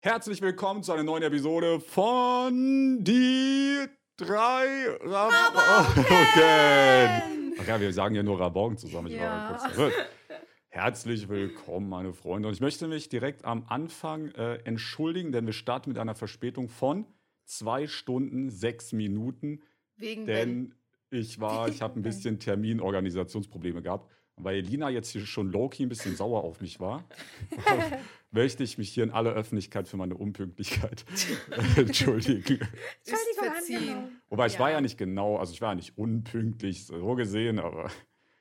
Herzlich willkommen zu einer neuen Episode von Die drei Rabauken. Ach ja, wir sagen ja nur Rabauken zusammen. Ich war mal Ja. kurz verwirrt. Herzlich willkommen, meine Freunde. Und ich möchte mich direkt am Anfang äh, entschuldigen, denn wir starten mit einer Verspätung von zwei Stunden, sechs Minuten. Wegen. Denn ich war, ich habe ein bisschen Terminorganisationsprobleme gehabt. Weil Elina jetzt hier schon low-key ein bisschen sauer auf mich war, möchte ich mich hier in aller Öffentlichkeit für meine Unpünktlichkeit entschuldigen. Entschuldigung. Wobei ich war Ja. ja nicht genau, also ich war ja nicht unpünktlich so gesehen, aber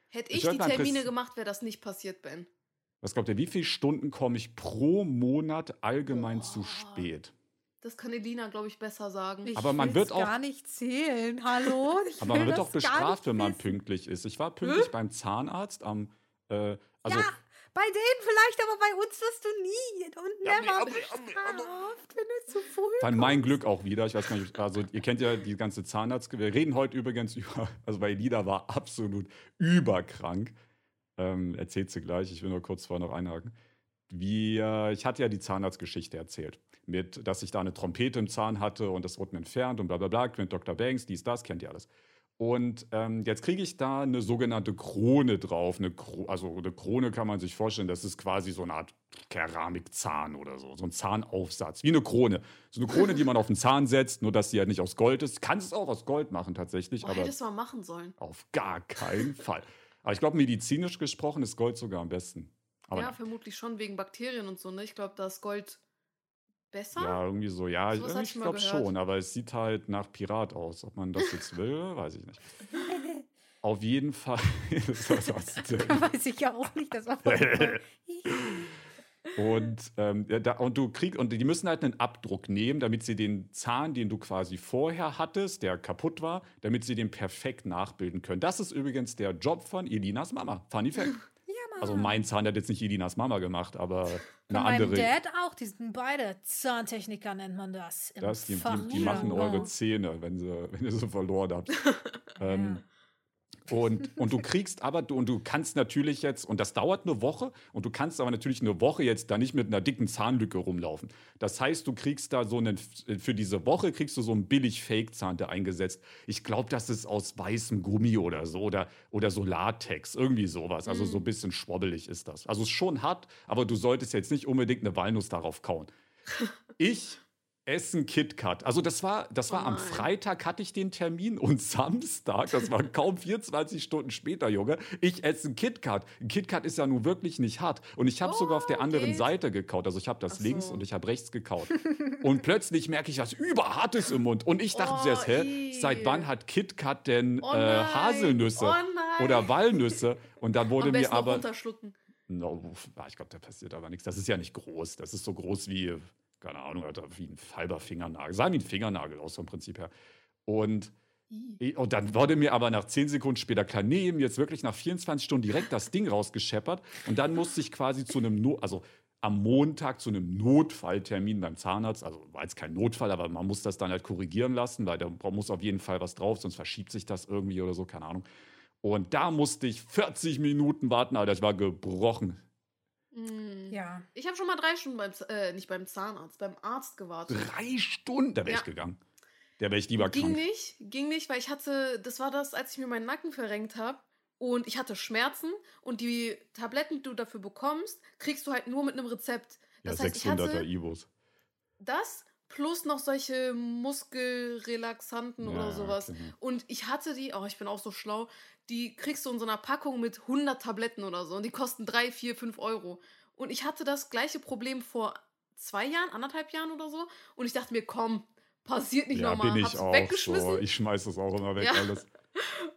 Hätte Ich ich die Termine gemacht, wäre das nicht passiert, Ben. was glaubt ihr, wie viele Stunden komme ich pro Monat allgemein zu Boah. spät? Das kann Elina, glaube ich, besser sagen. Ich Aber man wird auch- gar nicht zählen. Hallo? Ich Aber man wird auch bestraft, wenn man wissen. pünktlich ist. Ich war pünktlich beim Zahnarzt am, äh, also ja, bei denen vielleicht, aber bei uns wirst du nie und Ja, never aber- aber- bestraft, wenn du zu früh Dann mein kommst. Glück auch wieder. Ich weiß gar nicht, also ihr kennt ja die ganze Zahnarzt. Wir reden heute übrigens über, also bei Elida war absolut überkrank. Ähm, erzählt sie gleich, ich will nur kurz vorher noch einhaken. Wir, ich hatte ja die Zahnarztgeschichte erzählt. Mit, dass ich da eine Trompete im Zahn hatte und das wurde mir entfernt und bla bla bla, mit Dr. Banks, dies, das, kennt ihr alles. Und ähm, jetzt kriege ich da eine sogenannte Krone drauf. Eine Kro also eine Krone kann man sich vorstellen, das ist quasi so eine Art Keramikzahn oder so. So ein Zahnaufsatz, wie eine Krone. So eine Krone, die man auf den Zahn setzt, nur dass sie halt nicht aus Gold ist. Kannst es auch aus Gold machen tatsächlich, Boah, aber hättest du mal machen sollen. auf gar keinen Fall. Aber ich glaube, medizinisch gesprochen ist Gold sogar am besten. Aber ja, ja, vermutlich schon wegen Bakterien und so, ne? Ich glaube, da ist Gold besser. ja, irgendwie so, ja, hatte ich ich glaube schon, aber es sieht halt nach Pirat aus. Ob man das jetzt will, weiß ich nicht. Auf jeden Fall. Denn? Weiß ich ja auch nicht, das war Und, ähm, da, und du kriegst, und die müssen halt einen Abdruck nehmen, damit sie den Zahn, den du quasi vorher hattest, der kaputt war, damit sie den perfekt nachbilden können. Das ist übrigens der Job von Elinas Mama. Funny Fact. Ja. Also mein Zahn hat jetzt nicht Elinas Mama gemacht, aber Von eine meinem andere. Dad auch, die sind beide Zahntechniker, nennt man das. Das, die, die, die machen eure Zähne, wenn, sie, wenn ihr sie verloren habt. ähm, und, und du kriegst aber, du, und du kannst natürlich jetzt, und das dauert eine Woche, und du kannst aber natürlich eine Woche jetzt da nicht mit einer dicken Zahnlücke rumlaufen. Das heißt, du kriegst da so einen, für diese Woche kriegst du so einen billig Fake-Zahn da eingesetzt. Ich glaube, das ist aus weißem Gummi oder so, oder, oder so Latex, irgendwie sowas. Also so ein bisschen schwobbelig ist das. Also es ist schon hart, aber du solltest jetzt nicht unbedingt eine Walnuss darauf kauen. Ich esse ein KitKat. Also das war, das war Oh am. Freitag hatte ich den Termin und Samstag, das war kaum 24 Stunden später, Junge, ich esse ein KitKat. Ein KitKat ist ja nun wirklich nicht hart. Und ich habe Oh, sogar auf der anderen geht. Seite gekaut. Also ich habe das Ach links so. und ich habe rechts gekaut. und plötzlich merke ich was Überhartes im Mund. Und ich dachte Oh, zuerst, hä, seit wann hat KitKat denn Oh äh. Haselnüsse Oh oder Walnüsse? Und dann wurde mir aber... No, ich glaube, da passiert aber nichts. Das ist ja nicht groß. Das ist so groß wie, keine Ahnung, Alter, wie ein halber Fingernagel. Sah wie ein Fingernagel aus vom Prinzip her. Und, und dann wurde mir aber nach 10 Sekunden später klar, nee, mir jetzt wirklich nach 24 Stunden direkt das Ding rausgescheppert. Und dann musste ich quasi zu einem, no also am Montag zu einem Notfalltermin beim Zahnarzt. Also war jetzt kein Notfall, aber man muss das dann halt korrigieren lassen, weil da muss auf jeden Fall was drauf, sonst verschiebt sich das irgendwie oder so, keine Ahnung. Und da musste ich 40 Minuten warten, Alter, ich war gebrochen. Mm. Ja. Ich habe schon mal drei Stunden beim, äh, nicht beim Zahnarzt, beim Arzt gewartet. Drei Stunden, da wäre Ja. ich gegangen. Da wäre ich lieber Ging krank. nicht, ging nicht, weil ich hatte, das war das, als ich mir meinen Nacken verrenkt habe. Und ich hatte Schmerzen und die Tabletten, die du dafür bekommst, kriegst du halt nur mit einem Rezept. Ja, Das heißt, ich 600er hatte Ibos. das plus noch solche Muskelrelaxanten oder sowas. genau. Und ich hatte die, oh, ich bin auch so schlau, die kriegst du in so einer Packung mit 100 Tabletten oder so. Und die kosten 3, 4, 5 Euro. Und ich hatte das gleiche Problem vor zwei Jahren, anderthalb Jahren oder so. Und ich dachte mir, komm, passiert nicht Ja, nochmal. bin ich Hab's auch weggeschmissen. so. Ich schmeiß das auch immer weg, Ja. alles.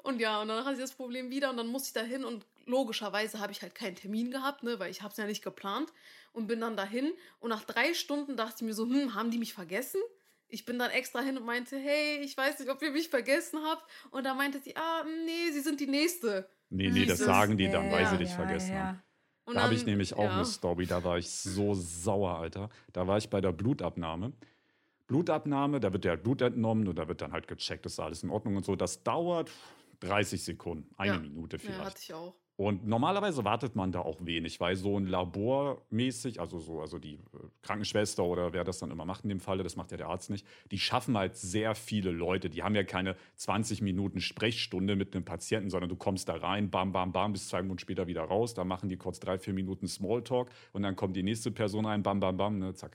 Und ja, und dann hatte ich das Problem wieder und dann musste ich da hin und logischerweise habe ich halt keinen Termin gehabt, ne, weil ich habe es ja nicht geplant und bin dann dahin und nach drei Stunden dachte ich mir so, hm, haben die mich vergessen? Ich bin dann extra hin und meinte, hey, ich weiß nicht, ob ihr mich vergessen habt. Und da meinte sie, ah, nee, sie sind die Nächste. Nee, nee, das Dieses- sagen die dann, weil Ja, sie dich ja, vergessen ja. haben. Und Da habe ich nämlich auch ja. eine Story, da war ich so sauer, Alter. Da war ich bei der Blutabnahme. Blutabnahme, da wird der Blut entnommen und da wird dann halt gecheckt, ist alles in Ordnung und so. Das dauert 30 Sekunden, eine Ja. Minute Ja, vielleicht. hatte ich auch. Und normalerweise wartet man da auch wenig, weil so ein Labor mäßig, also so, also die äh, Krankenschwester oder wer das dann immer macht in dem Falle, das macht ja der Arzt nicht, die schaffen halt sehr viele Leute. Die haben ja keine 20 Minuten Sprechstunde mit einem Patienten, sondern du kommst da rein, bam, bam, bam, bis zwei Minuten später wieder raus. Da machen die kurz drei, vier Minuten Smalltalk und dann kommt die nächste Person rein, bam, bam, bam, ne, zack.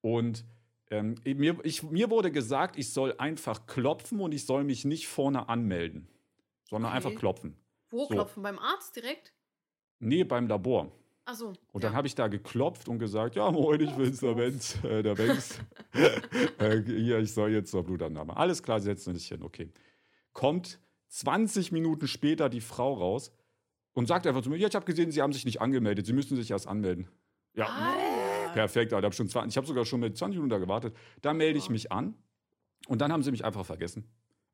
Und ähm, mir, ich, mir wurde gesagt, ich soll einfach klopfen und ich soll mich nicht vorne anmelden, sondern Okay. einfach klopfen. Wo So. klopfen? Beim Arzt direkt? Nee, beim Labor. Achso. Und dann habe ich da geklopft und gesagt, ja, moin, ich bin's, der Benz, äh, der Benz. äh, hier, ich soll jetzt zur Blutannahme. Alles klar, setzen Sie sich hin, okay. Kommt 20 Minuten später die Frau raus und sagt einfach zu mir, ja, ich habe gesehen, Sie haben sich nicht angemeldet, Sie müssen sich erst anmelden. Ja, Ah, perfekt, Alter, hab schon 20, ich habe sogar schon mit 20 Minuten da gewartet. Da melde ich Ja. mich an und dann haben sie mich einfach vergessen.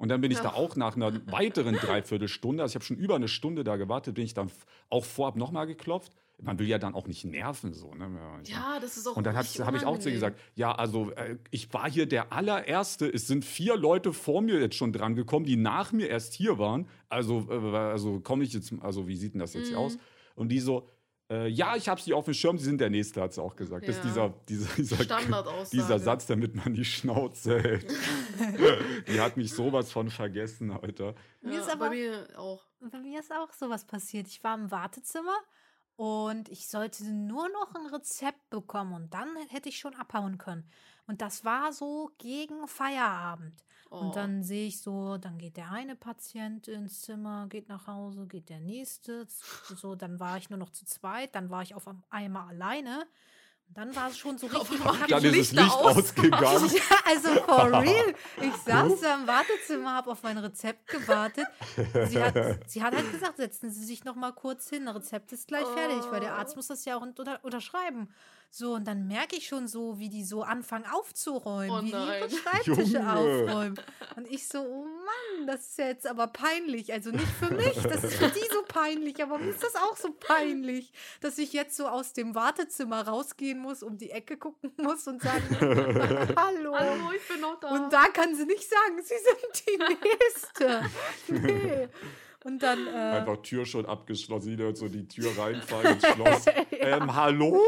Und dann bin ich da Ja. auch nach einer weiteren Dreiviertelstunde, also ich habe schon über eine Stunde da gewartet, bin ich dann auch vorab nochmal geklopft. Man will ja dann auch nicht nerven, so. Ne? ja, das ist auch Und dann habe ich auch zu ihr gesagt, ja, also äh, ich war hier der allererste. Es sind vier Leute vor mir jetzt schon dran gekommen, die nach mir erst hier waren. Also, äh, also komme ich jetzt, also wie sieht denn das jetzt Mhm. aus? Und die so, äh, ja, ich habe sie auf dem Schirm, sie sind der Nächste, hat sie auch gesagt. Das ist Ja. dieser, dieser, dieser, dieser Satz, damit man die Schnauze hält. die hat mich sowas von vergessen, Alter. Mir Ja, ist aber- bei mir auch. Bei mir ist auch sowas passiert. Ich war im Wartezimmer und ich sollte nur noch ein Rezept bekommen und dann hätte ich schon abhauen können. Und das war so gegen Feierabend. Oh. Und dann sehe ich so, dann geht der eine Patient ins Zimmer, geht nach Hause, geht der nächste. So, dann war ich nur noch zu zweit, dann war ich auf einmal alleine. Und dann war es schon so richtig. Dann ich- ist Licht aus. ausgegangen. ja, also for real. Ich saß da im Wartezimmer, habe auf mein Rezept gewartet. Sie hat, sie hat halt gesagt, setzen Sie sich noch mal kurz hin. Das Rezept ist gleich fertig, weil der Arzt muss das ja auch unter, unterschreiben. So, und dann merke ich schon so, wie die so anfangen aufzuräumen, Oh wie die ihre. Schreibtische Junge. aufräumen. Und ich so, oh Mann, das ist ja jetzt aber peinlich. Also nicht für mich, das ist für die so peinlich, aber mir ist das auch so peinlich, dass ich jetzt so aus dem Wartezimmer rausgehen muss, um die Ecke gucken muss und sagen, hallo. Hallo, ich bin noch da. Und da kann sie nicht sagen, sie sind die Nächste. Nee. Und dann, äh, Einfach Tür schon abgeschlossen, sie hört so die Tür reinfallen ins Schloss. ähm, hallo?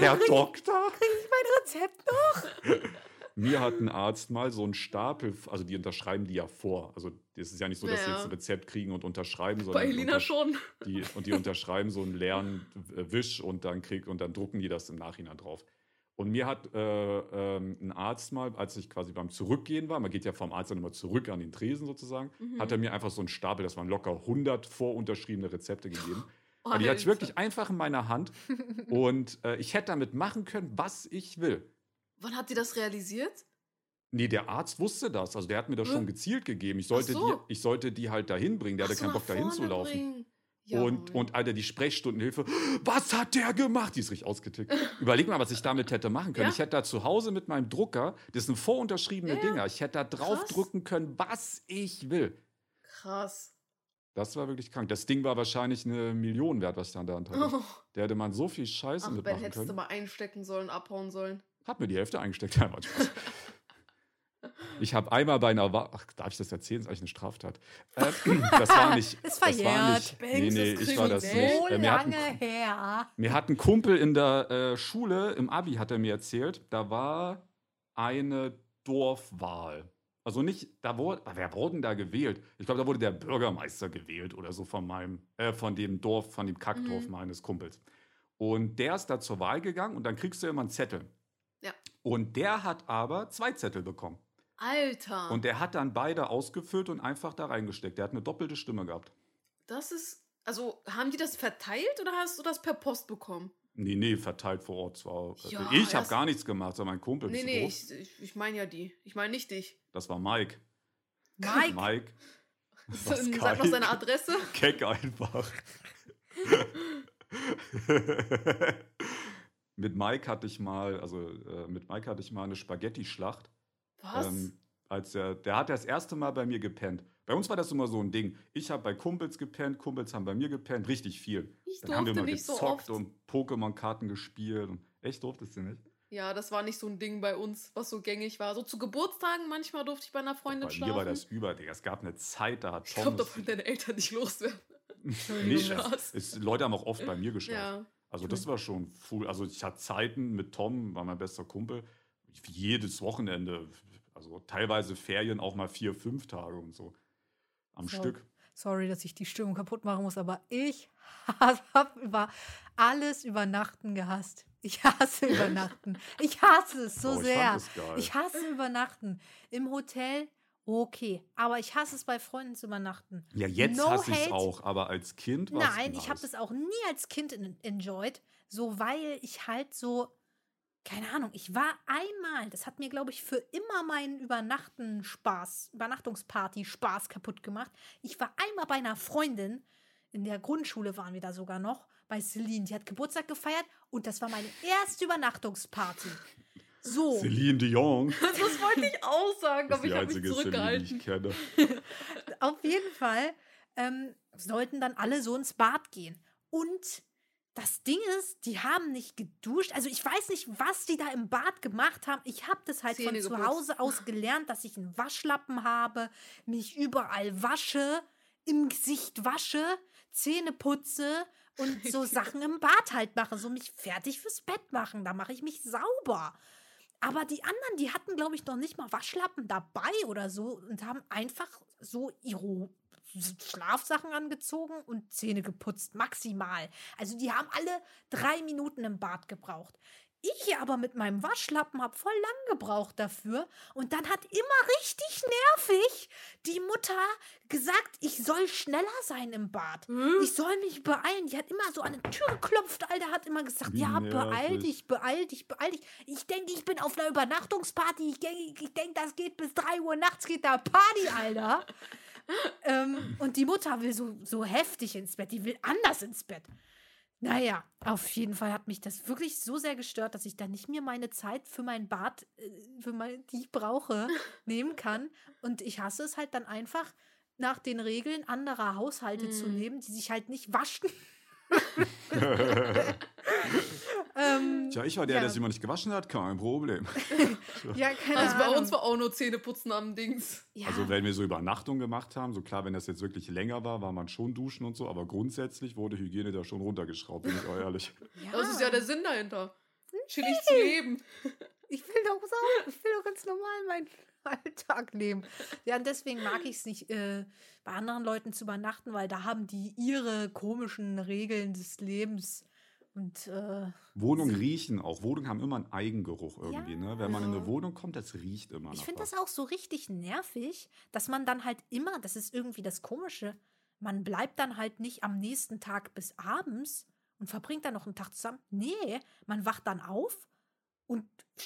Herr Doktor? kriege ich mein Rezept noch? Mir hat ein Arzt mal so einen Stapel, also die unterschreiben die ja vor. Also es ist ja nicht so, dass sie Ja. jetzt ein Rezept kriegen und unterschreiben, bei sondern die Elina untersch- schon. Die, und die unterschreiben so einen leeren Wisch und dann krieg, und dann drucken die das im Nachhinein drauf. Und mir hat äh, ähm, ein Arzt mal, als ich quasi beim Zurückgehen war, man geht ja vom Arzt dann immer zurück an den Tresen sozusagen, Mhm. hat er mir einfach so einen Stapel, das waren locker 100 vorunterschriebene Rezepte gegeben. Und die hatte ich wirklich einfach in meiner Hand. Und äh, ich hätte damit machen können, was ich will. Wann hat die das realisiert? Nee, der Arzt wusste das. Also der hat mir das Hm? schon gezielt gegeben. Ich sollte, so. die, ich sollte die halt dahin bringen. Der Ach hatte so, keinen Bock, dahin zu laufen. bringen. Und, und Alter, die Sprechstundenhilfe, was hat der gemacht? Die ist richtig ausgetickt. Überleg mal, was ich damit hätte machen können. Ja. Ich hätte da zu Hause mit meinem Drucker, das sind vorunterschriebene Ja, Dinger, ich hätte da draufdrücken können, was ich will. krass. Das war wirklich krank. Das Ding war wahrscheinlich eine Million wert, was ich da an der Hand hatte. Oh. Da hätte man so viel Scheiße Ach, Ben, mitmachen hättest du mal einstecken sollen, abhauen sollen. Hab mir die Hälfte eingesteckt. Ja. Ich habe einmal bei einer Wa Ach, darf ich das erzählen? Das ist eigentlich eine Straftat. Äh, das war nicht. Ist das war verjährt. nicht. Nee, Banks nee, ich war das nicht. So Äh, mir, hat ein, lange her. mir hat ein Kumpel in der äh, Schule, im Abi, hat er mir erzählt, da war eine Dorfwahl. Also nicht, da wurde, wer wurde denn da gewählt? Ich glaube, da wurde der Bürgermeister gewählt oder so von meinem, äh, von dem Dorf, von dem Kackdorf Mhm. meines Kumpels. Und der ist da zur Wahl gegangen und dann kriegst du immer einen Zettel. Ja. Und der hat aber zwei Zettel bekommen. Alter. Und der hat dann beide ausgefüllt und einfach da reingesteckt. Der hat eine doppelte Stimme gehabt. das ist. Also, haben die das verteilt oder hast du das per Post bekommen? Nee, nee, verteilt vor Ort zwar. Ja, ich habe gar nichts gemacht, sondern mein Kumpel. Nee, nee, groß? ich, ich, meine ja die. Ich meine nicht dich. Das war Mike. Mike, Mike. Was Sag noch seine Adresse. Keck einfach. mit Mike hatte ich mal, also äh, mit Mike hatte ich mal eine Spaghetti-Schlacht. Was? Ähm, als er, der hat das erste Mal bei mir gepennt. Bei uns war das immer so ein Ding. Ich habe bei Kumpels gepennt, Kumpels haben bei mir gepennt, richtig viel. ich Dann haben wir mal so gezockt oft. und Pokémon-Karten gespielt. Und echt durftest du nicht? Ja, das war nicht so ein Ding bei uns, was so gängig war. So zu Geburtstagen manchmal durfte ich bei einer Freundin Bei schlafen. mir war das über, Digga. Es gab eine Zeit, da hat ich Tom. glaube, da deine Eltern nicht loswerden. Nicht, Spaß. es, Leute haben auch oft bei mir geschlafen. Ja. Also das war schon cool. Also ich hatte Zeiten mit Tom, war mein bester Kumpel, jedes Wochenende, also teilweise Ferien auch mal vier, fünf Tage und so am So. Stück. Sorry, dass ich die Stimmung kaputt machen muss, aber ich habe über alles Übernachten gehasst. Ich hasse Übernachten. Ich hasse es so Oh, ich sehr. Ich hasse Übernachten. Im Hotel, okay. Aber ich hasse es bei Freunden zu übernachten. Ja, jetzt No hasse ich es auch, aber als Kind war Nein, nice. ich habe das auch nie als Kind en- enjoyed, so weil ich halt so, keine Ahnung, ich war einmal, das hat mir, glaube ich, für immer meinen Übernachten Spaß, Übernachtungsparty Spaß kaputt gemacht. Ich war einmal bei einer Freundin, in der Grundschule waren wir da sogar noch, bei Celine, die hat Geburtstag gefeiert und das war meine erste Übernachtungsparty. So. Celine Dion. Das wollte ich auch sagen, aber ich habe mich Celine, die zurückgehalten. ich kenne. Auf jeden Fall ähm, sollten dann alle so ins Bad gehen. Und das Ding ist, die haben nicht geduscht. Also ich weiß nicht, was die da im Bad gemacht haben. Ich habe das halt Zähne von zu geputzt. Hause aus gelernt, dass ich einen Waschlappen habe, mich überall wasche, im Gesicht wasche, Zähne putze und so Sachen im Bad halt mache. So mich fertig fürs Bett machen. Da mache ich mich sauber. Aber die anderen, die hatten, glaube ich, noch nicht mal Waschlappen dabei oder so und haben einfach so ihre Schlafsachen angezogen und Zähne geputzt, maximal. Also die haben alle drei Minuten im Bad gebraucht. Ich hier aber mit meinem Waschlappen habe voll lang gebraucht dafür. Und dann hat immer richtig nervig die Mutter gesagt, ich soll schneller sein im Bad. Hm? Ich soll mich beeilen. Die hat immer so an die Tür geklopft, Alter, hat immer gesagt, Wie ja, beeil nervig. dich, beeil dich, beeil dich. Ich denke, ich bin auf einer Übernachtungsparty. Ich denke, ich denk, das geht bis 3 Uhr nachts, geht da Party, Alter. ähm, und die Mutter will so, so heftig ins Bett, die will anders ins Bett. Naja, auf jeden Fall hat mich das wirklich so sehr gestört, dass ich dann nicht mehr meine Zeit für mein Bad, äh, für mein, die ich brauche, nehmen kann. Und ich hasse es halt dann einfach, nach den Regeln anderer Haushalte zu Mhm. leben, die sich halt nicht waschen. Tja, ich war der, Ja. der sich immer nicht gewaschen hat, kein Problem. ja, keine Also bei Ahnung. uns war auch nur Zähneputzen am Dings. ja. Also wenn wir so Übernachtung gemacht haben, so klar, wenn das jetzt wirklich länger war, war man schon duschen und so, aber grundsätzlich wurde Hygiene da schon runtergeschraubt, bin ich auch ehrlich. ja. Das ist ja der Sinn dahinter. Chillig zu leben. Ich will doch so, ich will doch ganz normal meinen Alltag leben. Ja, und deswegen mag ich es nicht, äh, bei anderen Leuten zu übernachten, weil da haben die ihre komischen Regeln des Lebens. Und äh, Wohnungen riechen auch. Wohnungen haben immer einen Eigengeruch irgendwie, Ja. ne? Wenn man in eine Wohnung kommt, das riecht immer ich finde das auch so richtig nervig, dass man dann halt immer, das ist irgendwie das Komische, man bleibt dann halt nicht am nächsten Tag bis abends und verbringt dann noch einen Tag zusammen. Nee, man wacht dann auf und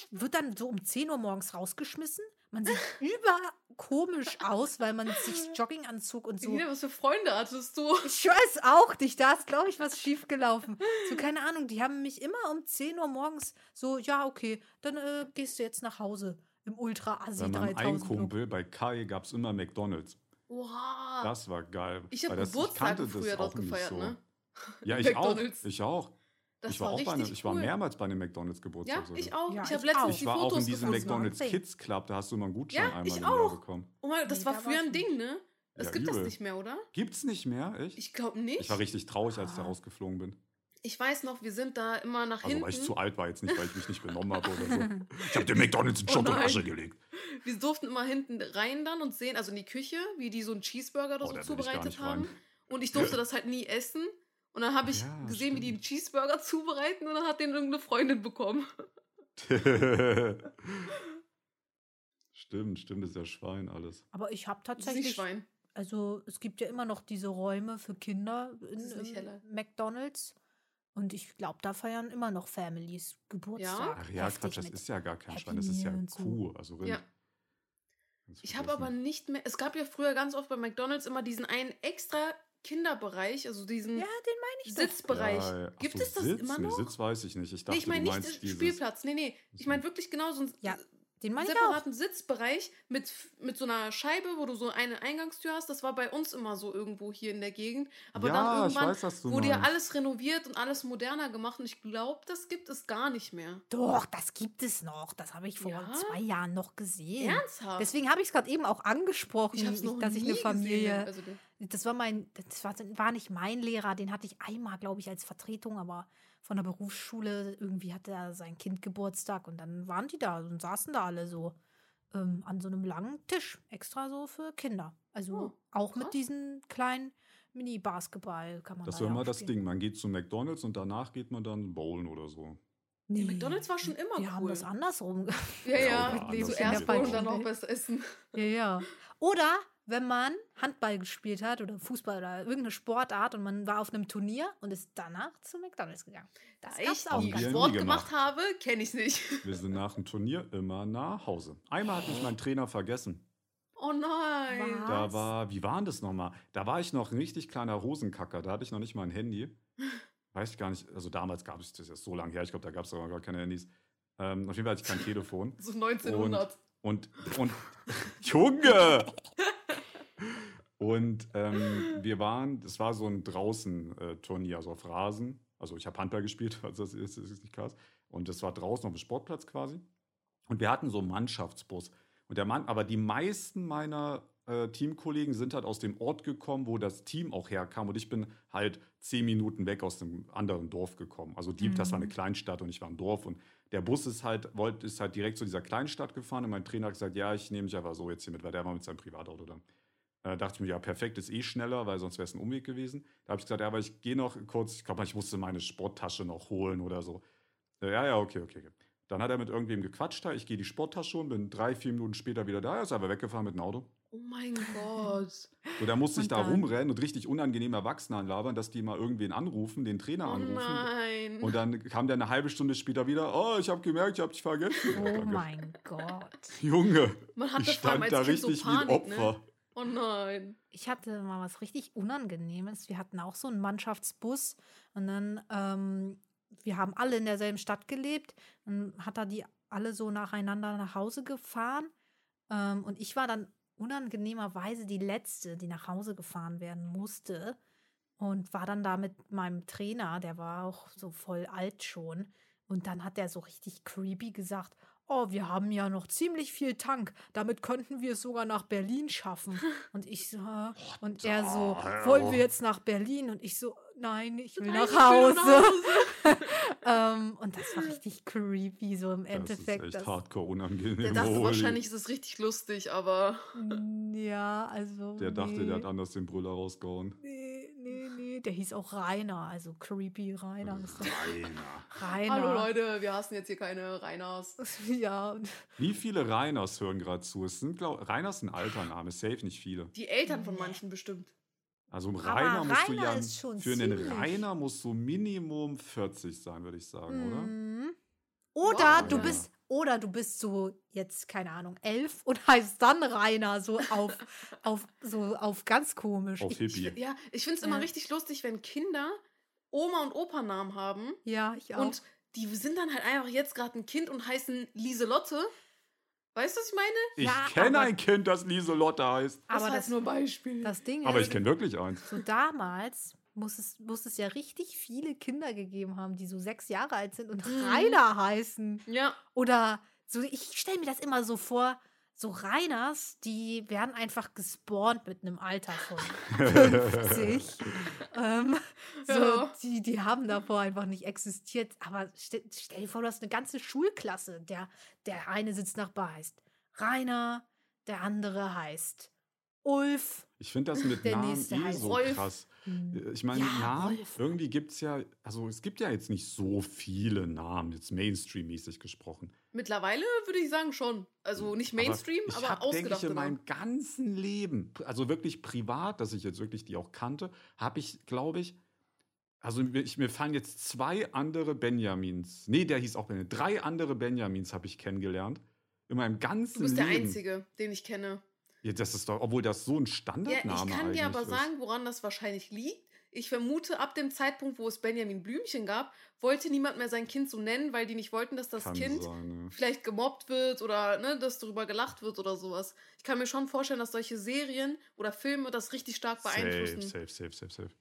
wird dann so um 10 Uhr morgens rausgeschmissen. Man sieht überkomisch aus, weil man sich Jogginganzug und so. Jeder, was für Freunde hattest du? Ich weiß auch nicht, da ist, glaube ich, was schiefgelaufen. So, keine Ahnung, die haben mich immer um 10 Uhr morgens so, ja, okay, dann äh, gehst du jetzt nach Hause im Ultra-Assi Bei meinem einen 3000 Club. Kumpel, bei Kai, gab es immer McDonalds. Oha. Das war geil. Ich habe das früher dort auch nicht gefeiert, so. ne? Ja, ich auch. McDonald's. Ich auch. Das ich war, auch bei einem, ich war cool. mehrmals bei einem McDonalds-Geburtstag. Ja, sogar. ich auch. Ja, ich habe ich letztens auch. Ich die war auch Fotos in diesem. McDonalds Wahnsinn. Kids Club, da hast du immer einen Gutschein Ja, einmal ich auch. bekommen. Oh mein Gott, das Nee, war da war früher ein ich Ding, ne? Es Ja, gibt das übel. nicht mehr, oder? Gibt's nicht mehr, echt? Ich glaube nicht. Ich war richtig traurig, als ich da Ah. rausgeflogen bin. Ich weiß noch, wir sind da immer nach Also, hinten. weil ich zu alt war, jetzt nicht, weil ich mich nicht benommen habe oder so. Ich habe den McDonalds in Oh Schutt und nein. Asche gelegt. Wir durften immer hinten rein dann und sehen, also in die Küche, wie die so einen Cheeseburger oder Oh, so ich zubereitet haben. rein. Und ich durfte das halt nie essen. Und dann habe ich Ja, gesehen, wie die einen stimmt. Cheeseburger zubereiten und dann hat den irgendeine Freundin bekommen. stimmt, stimmt, ist ja Schwein alles. Aber ich habe ist nicht tatsächlich, Schwein. also es gibt ja immer noch diese Räume für Kinder in. McDonalds. Und ich glaube, da feiern immer noch Families Geburtstag. Ach ja, Quatsch, das ist ja gar kein Happy Schwein, das ist ja. Kuh, also Rind. Ja. Ich habe aber nicht mehr. Es gab ja früher ganz oft bei McDonalds immer diesen einen extra Kinderbereich, also diesen Ja, den meine ich doch. Sitzbereich. Ja, ja. Gibt so, es das Sitz? immer Nee, noch? Sitz weiß ich nicht. Ich nee, ich meine nicht meinst dieses... Spielplatz. Nee, nee. Ich meine wirklich genau so ein. Ja. Den meine ich auch. separaten Sitzbereich mit, mit so einer Scheibe, wo du so eine Eingangstür hast. Das war bei uns immer so irgendwo hier in der Gegend. Aber Ja, dann ich irgendwann weiß, wurde ja alles renoviert und alles moderner gemacht. Und ich glaube, das gibt es gar nicht mehr. Doch, das gibt es noch. Das habe ich vor Ja? zwei Jahren noch gesehen. Ernsthaft? Deswegen habe ich es gerade eben auch angesprochen, ich habe es noch dass ich eine Familie. Gesehen. Also, Das war mein, das war, war nicht mein Lehrer, den hatte ich einmal, glaube ich, als Vertretung, aber von der Berufsschule irgendwie hatte er sein Kind Geburtstag und dann waren die da und saßen da alle so ähm, an so einem langen Tisch, extra so für Kinder. Also Oh, auch krass. mit diesen kleinen Mini-Basketball kann man Das da war ja immer das. Ding. Man geht zu McDonalds und danach geht man dann bowlen oder so. Nee, McDonald's war schon immer Wir haben cool. das andersrum. ja, Ja, ja. anders. Zuerst In der Bowl und dann auch was essen. Ja, ja. Oder wenn man Handball gespielt hat oder Fußball oder irgendeine Sportart und man war auf einem Turnier und ist danach zu McDonalds gegangen. Das Da ich auch ganz Sport gemacht. gemacht habe, kenne ich es nicht. Wir sind nach dem Turnier immer nach Hause. Einmal hat mich mein Trainer vergessen. Oh nein. Was? Da war, wie war denn das nochmal? Da war ich noch ein richtig kleiner Hosenkacker. Da hatte ich noch nicht mal ein Handy. Weiß ich gar nicht. Also damals gab es das ist so lange her. Ich glaube, da gab es aber gar keine Handys. Ähm, auf jeden Fall hatte ich kein Telefon. So 1900. Und, und, Junge! Und ähm, wir waren, das war so ein Draußen-Turnier, also auf Rasen. Also ich habe Handball gespielt, also das ist, das ist nicht krass. Und das war draußen auf dem Sportplatz quasi. Und wir hatten so einen Mannschaftsbus. Und der Mann, aber die meisten meiner äh, Teamkollegen sind halt aus dem Ort gekommen, wo das Team auch herkam. Und ich bin halt zehn Minuten weg aus dem anderen Dorf gekommen. Also die, das war eine Mhm. Kleinstadt und ich war ein Dorf. Und der Bus ist halt, wollte, ist halt direkt zu dieser Kleinstadt gefahren. Und mein Trainer hat gesagt, ja, ich nehme dich einfach so jetzt hier mit, weil der war mit seinem Privatauto dann. Äh, dachte ich mir, ja, perfekt, ist eh schneller, weil sonst wäre es ein Umweg gewesen. Da habe ich gesagt, ja, aber ich gehe noch kurz, ich glaube, ich musste meine Sporttasche noch holen oder so. Äh, ja, ja, okay, okay, okay. Dann hat er mit irgendwem gequatscht da. Ich gehe die Sporttasche holen, bin drei, vier Minuten später wieder da. Er ist aber weggefahren mit dem Auto. Oh mein Gott. So, da musste ich da rumrennen und richtig unangenehm Erwachsene anlabern, dass die mal irgendwen anrufen, den Trainer Oh anrufen. nein. Und dann kam der eine halbe Stunde später wieder, oh, ich habe gemerkt, ich habe dich vergessen. Oh mein Gott. Junge, Man ich vor allem stand da Kind so richtig wie ein Panik, ne? Oh nein. Ich hatte mal was richtig Unangenehmes. Wir hatten auch so einen Mannschaftsbus und dann, ähm, wir haben alle in derselben Stadt gelebt. Dann hat er die alle so nacheinander nach Hause gefahren. Ähm, und ich war dann unangenehmerweise die Letzte, die nach Hause gefahren werden musste. Und war dann da mit meinem Trainer, der war auch so voll alt schon. Und dann hat er so richtig creepy gesagt, oh, wir haben ja noch ziemlich viel Tank. Damit könnten wir es sogar nach Berlin schaffen. Und ich so, und er so, wollen wir jetzt nach Berlin? Und ich so, nein, ich will Nein, nach ich will Hause. nach ähm, und das war richtig creepy, so im Das Endeffekt. ist echt das- hardcore unangenehm. Der dachte wahrscheinlich, ist es richtig lustig, aber ja, also. Der dachte, nee. der hat anders den Brüller rausgehauen. Nee, nee, nee. Der hieß auch Rainer, also creepy Rainer. Ist das. Rainer. Rainer. hallo Leute, wir hassen jetzt hier keine Reiners. Ja, Wie viele Reiners hören gerade zu? Es sind, glaub, Rainer ist ein alter Name, safe nicht viele. Die Eltern von manchen bestimmt. Also ein Rainer musst du Rainer ja, für einen Rainer muss so Minimum 40 sein, würde ich sagen, oder? Mhm. Oder Wow. du bist, oder du bist so jetzt, keine Ahnung, elf und heißt dann Rainer, so auf, auf, so auf ganz komisch. Auf Ich- Hippie. Ja, ich finde es immer Ja. richtig lustig, wenn Kinder Oma und Opa Namen haben Ja, ich auch. und die sind dann halt einfach jetzt gerade ein Kind und heißen Lieselotte. Weißt du, was ich meine? Ich Ja, kenne aber- ein Kind, das Lieselotte heißt. aber das das, ist nur Beispiel. das Ding Aber ist, ich kenne wirklich eins. so damals muss es, muss es ja richtig viele Kinder gegeben haben, die so sechs Jahre alt sind und Mhm. Rainer heißen. ja, Oder so, ich stelle mir das immer so vor, so Reiners, die werden einfach gespawnt mit einem Alter von 50. ähm, so, Ja. die, die haben davor einfach nicht existiert. Aber stell, stell dir vor, du hast eine ganze Schulklasse. Der, der eine sitzt nachbar, heißt Rainer, der andere heißt Ulf. Ich finde das mit Der Namen nächste eh heißt so Rolf. krass. Hm. Ich meine, Ja, Namen, irgendwie gibt es ja, also es gibt ja jetzt nicht so viele Namen, jetzt Mainstream-mäßig gesprochen. mittlerweile würde ich sagen schon. Also nicht Mainstream, ich aber, hab, denke ich, ausgedachte in Namen. meinem ganzen Leben, also wirklich privat, dass ich jetzt wirklich die auch kannte, habe ich, glaube ich, also ich, mir fallen jetzt zwei andere Benjamins. Nee, der hieß auch Benjamin. Drei andere Benjamins habe ich kennengelernt. In meinem ganzen Du bist der Leben. Einzige, den ich kenne. Ja, das ist doch, obwohl das so ein Ja, Standardname ich kann dir aber ist. sagen, woran das wahrscheinlich liegt. ich vermute, ab dem Zeitpunkt, wo es Benjamin Blümchen gab, wollte niemand mehr sein Kind so nennen, weil die nicht wollten, dass das Kann Kind sein, ja. vielleicht gemobbt wird oder ne, dass darüber gelacht wird oder sowas. Ich kann mir schon vorstellen, dass solche Serien oder Filme das richtig stark beeinflussen. Safe, safe, safe, safe, safe.